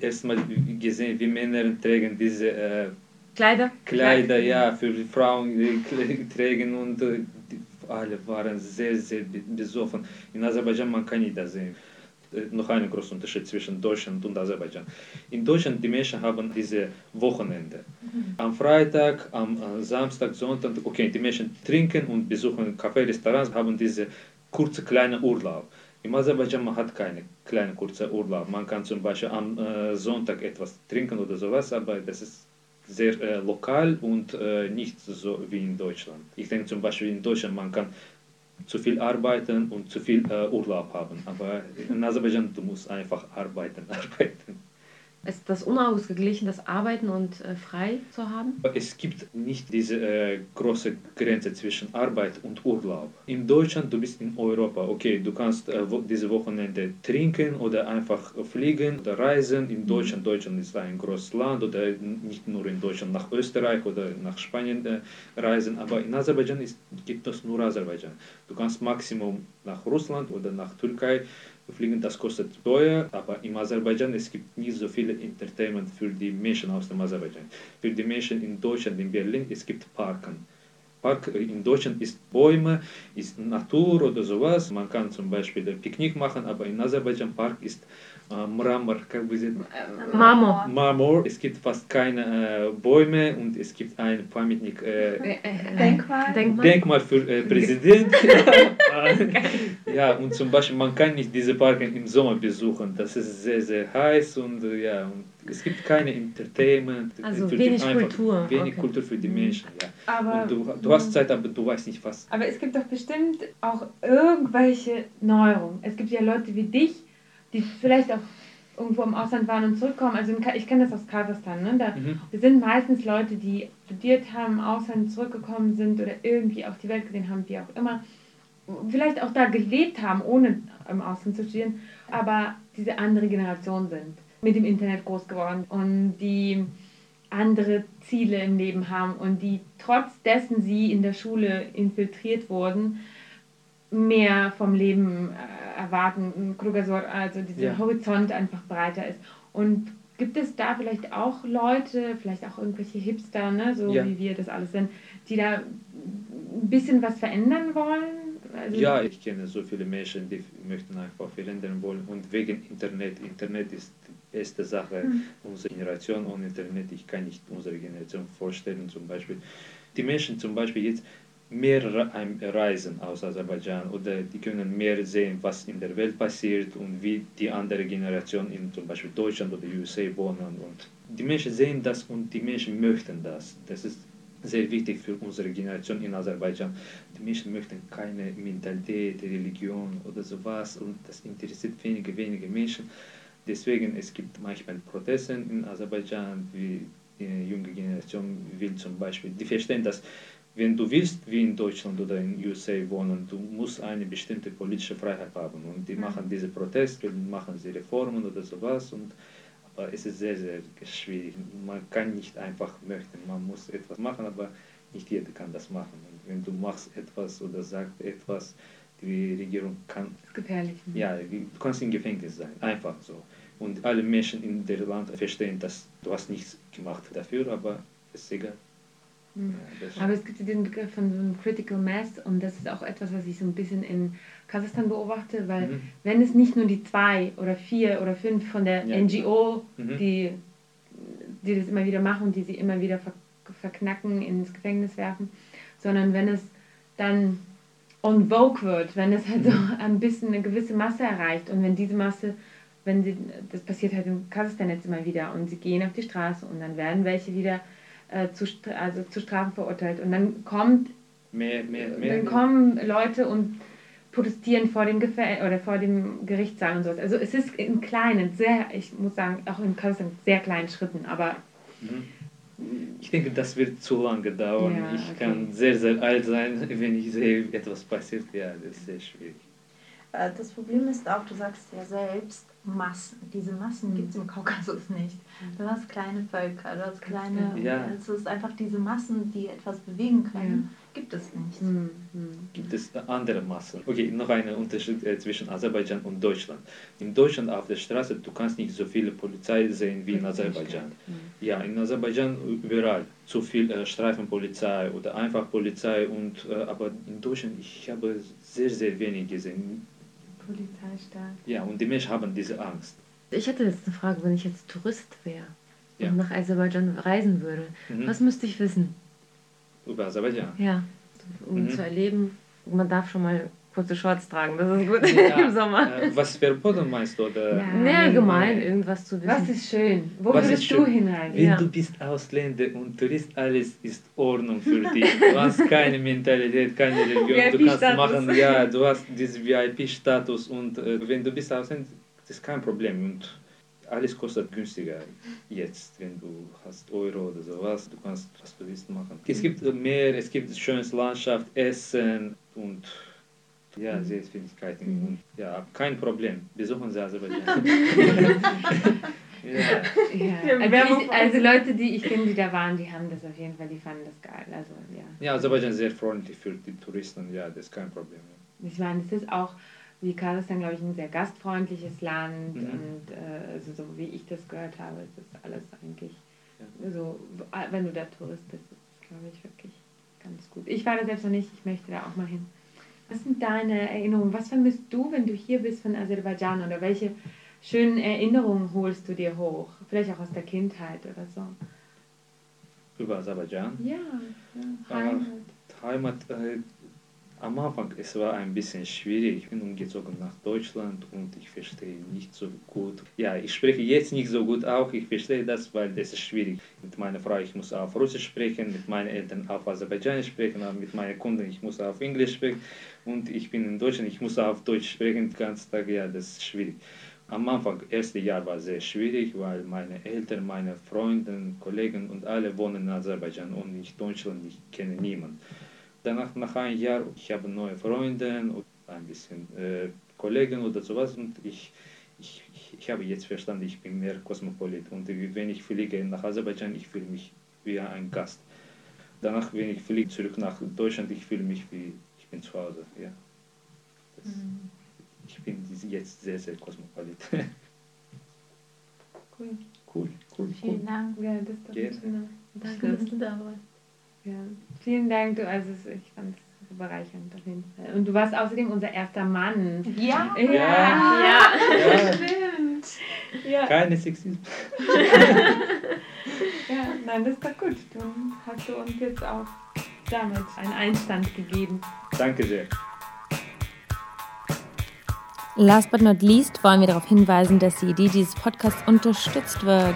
erstmal gesehen, wie Männer tragen diese äh, Kleider? Kleider, ja, für die Frauen die Kle- tragen und äh, die, alle waren sehr, sehr be- besoffen. In Aserbaidschan man kann nicht das sehen. Noch ein großer Unterschied zwischen Deutschland und Aserbaidschan. In Deutschland die Menschen haben diese Wochenende. Am Freitag, am äh, Samstag, Sonntag, okay, die Menschen trinken und besuchen Café, Restaurants, haben diese kurze kleine Urlaub. Im Aserbaidschan man hat keine kleine kurze Urlaub. Man kann zum Beispiel am äh, Sonntag etwas trinken oder sowas, aber das ist sehr äh, lokal und äh, nicht so wie in Deutschland. Ich denke zum Beispiel in Deutschland, man kann zu viel arbeiten und zu viel äh, Urlaub haben. Aber in Aserbaidschan, du musst einfach arbeiten, arbeiten. Ist das unausgeglichen, das Arbeiten und äh, frei zu haben? Es gibt nicht diese äh, große Grenze zwischen Arbeit und Urlaub. In Deutschland, du bist in Europa, okay, du kannst äh, wo, diese Wochenende trinken oder einfach fliegen oder reisen. In Deutschland, Deutschland ist ein großes Land oder nicht nur in Deutschland, nach Österreich oder nach Spanien äh, reisen, aber in Aserbaidschan ist, gibt es nur Aserbaidschan. Du kannst Maximum nach Russland oder nach Türkei fliegen, das kostet teuer, aber im Aserbaidschan es gibt nicht so viele Entertainment für die Menschen aus dem Aserbaidschan. Für die Menschen in Deutschland, in Berlin, es gibt Parken. Park in Deutschland ist Bäume, ist Natur oder sowas. Man kann zum Beispiel Picknick machen, aber in Aserbaidschan Park ist äh, Mramor, Marmor. Marmor. Es gibt fast keine äh, Bäume und es gibt ein Pamятник, äh, Denkmal. Denkmal. Denkmal für äh, Präsident. ja, und zum Beispiel, man kann nicht diese Parken im Sommer besuchen. Das ist sehr, sehr heiß und äh, ja, und es gibt keine Entertainment. Also für wenig die, einfach Kultur, Wenig okay. Kultur für die Menschen, ja. Aber, Und du, du hast Zeit, aber du weißt nicht was. aber es gibt doch bestimmt auch irgendwelche Neuerungen. Es gibt ja Leute wie dich, die vielleicht auch irgendwo im Ausland waren und zurückkommen. Also ich kenne das aus Kasachstan. Ne? Da, Mhm. Wir sind meistens Leute, die studiert haben, im Ausland zurückgekommen sind oder irgendwie auch die Welt gesehen haben, wie auch immer. Vielleicht auch da gelebt haben, ohne im Ausland zu studieren, aber diese andere Generation sind, mit dem Internet groß geworden und die andere Ziele im Leben haben und die trotz dessen sie in der Schule infiltriert wurden, mehr vom Leben äh, erwarten, ein Krugersort, also dieser Ja. Horizont einfach breiter ist. Und gibt es da vielleicht auch Leute, vielleicht auch irgendwelche Hipster, ne, so Ja. wie wir das alles sind, die da ein bisschen was verändern wollen? Also, Ja, ich kenne so viele Menschen, die möchten einfach verändern wollen. Und wegen Internet. Internet ist die beste Sache unserer Generation. Ohne Internet, ich kann nicht unsere Generation vorstellen. Zum Beispiel, die Menschen zum Beispiel jetzt mehr reisen aus Aserbaidschan oder die können mehr sehen, was in der Welt passiert und wie die andere Generation in zum Beispiel Deutschland oder USA wohnen. Und die Menschen sehen das und die Menschen möchten das. Das ist sehr wichtig für unsere Generation in Aserbaidschan. Die Menschen möchten keine Mentalität, Religion oder sowas und das interessiert wenige, wenige Menschen. Deswegen es gibt manchmal Proteste in Aserbaidschan, wie die junge Generation will zum Beispiel, die verstehen das, wenn du willst, wie in Deutschland oder in USA wohnen, du musst eine bestimmte politische Freiheit haben und die machen diese Proteste, machen sie Reformen oder sowas und aber es ist sehr, sehr schwierig. Man kann nicht einfach möchten, man muss etwas machen, aber nicht jeder kann das machen. Und wenn du machst etwas oder sagst etwas, die Regierung kann, gefährlich. ne? ja, du kannst im Gefängnis sein, einfach so. Und alle Menschen in der Land verstehen, dass du hast nichts gemacht dafür, aber es ist egal. Das- Aber es gibt ja den Begriff von so einem Critical Mass und das ist auch etwas, was ich so ein bisschen in Kasachstan beobachte, weil Mhm. wenn es nicht nur die zwei oder vier oder fünf von der Ja. NGO, Mhm. die, die das immer wieder machen die sie immer wieder ver verknacken, ins Gefängnis werfen, sondern wenn es dann on vogue wird, wenn es halt so Mhm. ein bisschen eine gewisse Masse erreicht und wenn diese Masse, wenn sie, das passiert halt in Kasachstan jetzt immer wieder und sie gehen auf die Straße und dann werden welche wieder äh, zu, also zu Strafen verurteilt und dann kommt mehr, mehr, mehr. dann kommen Leute und protestieren vor dem oder vor dem Gerichtssaal und sowas. Also es ist in kleinen, sehr, ich muss sagen, auch in Kasachstan sehr kleinen Schritten, aber Mhm. Ich denke, das wird zu lange dauern. Ja, ich okay. kann sehr, sehr alt sein, wenn ich sehe, etwas passiert. Ja, das ist sehr schwierig. Äh, Das Problem ist auch, du sagst ja selbst, Massen. Diese Massen Mhm. gibt es im Kaukasus nicht. Du hast kleine Völker, du hast kleine. Ja. Es ist einfach diese Massen, die etwas bewegen können, gibt es nicht. hm, hm. Gibt es andere Massen? Okay, noch ein Unterschied äh, zwischen Aserbaidschan und Deutschland. In Deutschland auf der Straße, du kannst nicht so viele Polizei sehen wie in Aserbaidschan. Hm. Ja, in Aserbaidschan überall zu viel äh, Streifenpolizei oder einfach Polizei und äh, aber in Deutschland ich habe sehr sehr wenig gesehen. Polizeistaat. Ja, und die Menschen haben diese Angst. Ich hätte jetzt eine Frage, wenn ich jetzt Tourist wäre Ja. und nach Aserbaidschan reisen würde. Mhm. Was müsste ich wissen? Über Aserbaidschan. Ja, um Mhm. zu erleben, man darf schon mal kurze Shorts tragen. Das ist gut Ja, im Sommer. Äh, was verboten meinst du? Oder? Ja. Nee, allgemein irgendwas zu wissen. Was ist schön? Wo Was würdest du hinreisen? Wenn Ja. du bist Ausländer und Tourist, alles ist Ordnung für dich. Du hast keine Mentalität, keine Religion. Du kannst machen, ja, du hast diesen VIP-Status und äh, wenn du bist Ausländer, das ist kein Problem. Und alles kostet günstiger jetzt, wenn du hast Euro oder sowas. Du kannst, was du willst, machen. Es gibt Meer, es gibt schönes Landschaft, Essen und ja, Sehenswürdigkeiten. Und, ja, kein Problem. Besuchen Sie Aserbaidschan. ja. Ja. Ja, Also, ich, also Leute, die ich kenne, die da waren, die haben das auf jeden Fall, die fanden das geil. Also ja. Ja, Aserbaidschan ist sehr freundlich für die Touristen, ja, das ist kein Problem. Ich meine, es ist auch wie Kasachstan, glaube ich, ein sehr gastfreundliches Land Mhm. und äh, also so wie ich das gehört habe, ist das alles eigentlich Ja. so, wenn du da Tourist bist, ist das, glaube ich, wirklich ganz gut. Ich war da selbst noch nicht, ich möchte da auch mal hin. Was sind deine Erinnerungen? Was vermisst du, wenn du hier bist von Aserbaidschan oder welche schönen Erinnerungen holst du dir hoch? Vielleicht auch aus der Kindheit oder so. Über Aserbaidschan. Ja, ja Ah. Heimat. Heimat, äh, am Anfang, es war ein bisschen schwierig. Ich bin umgezogen nach Deutschland und ich verstehe nicht so gut. Ja, ich spreche jetzt nicht so gut auch. Ich verstehe das, weil das ist schwierig. Mit meiner Frau, ich muss auf Russisch sprechen, mit meinen Eltern auf Aserbaidschanisch sprechen, aber mit meinen Kunden, ich muss auf Englisch sprechen. Und ich bin in Deutschland, ich muss auf Deutsch sprechen den ganzen Tag. Ja, das ist schwierig. Am Anfang, erste Jahr war sehr schwierig, weil meine Eltern, meine Freunde, Kollegen und alle wohnen in Aserbaidschan und ich Deutschland, ich kenne niemanden. Danach, nach einem Jahr, ich habe neue Freunde und ein bisschen äh, Kollegen oder sowas und ich, ich, ich habe jetzt verstanden, ich bin mehr Kosmopolit und wenn ich fliege nach Aserbaidschan, ich fühle mich wie ein Gast. Danach, wenn ich fliege zurück nach Deutschland, ich fühle mich wie, ich bin zu Hause. Ja. Das, Ich bin jetzt sehr, sehr Kosmopolit. Cool. cool, cool, cool. Vielen Dank. Ja, das Gerne. Danke, dass du da warst. Ja. Vielen Dank, du, also es- ich fand es bereichernd auf jeden Fall. Und du warst außerdem unser erster Mann. Ja. Ja, Ja. Ja, stimmt. Ja, keine Sexismus. ja, nein, das ist doch gut. Dann hast du uns jetzt auch damit einen Einstand gegeben. Danke sehr. Last but not least wollen wir darauf hinweisen, dass die Idee dieses Podcasts unterstützt wird.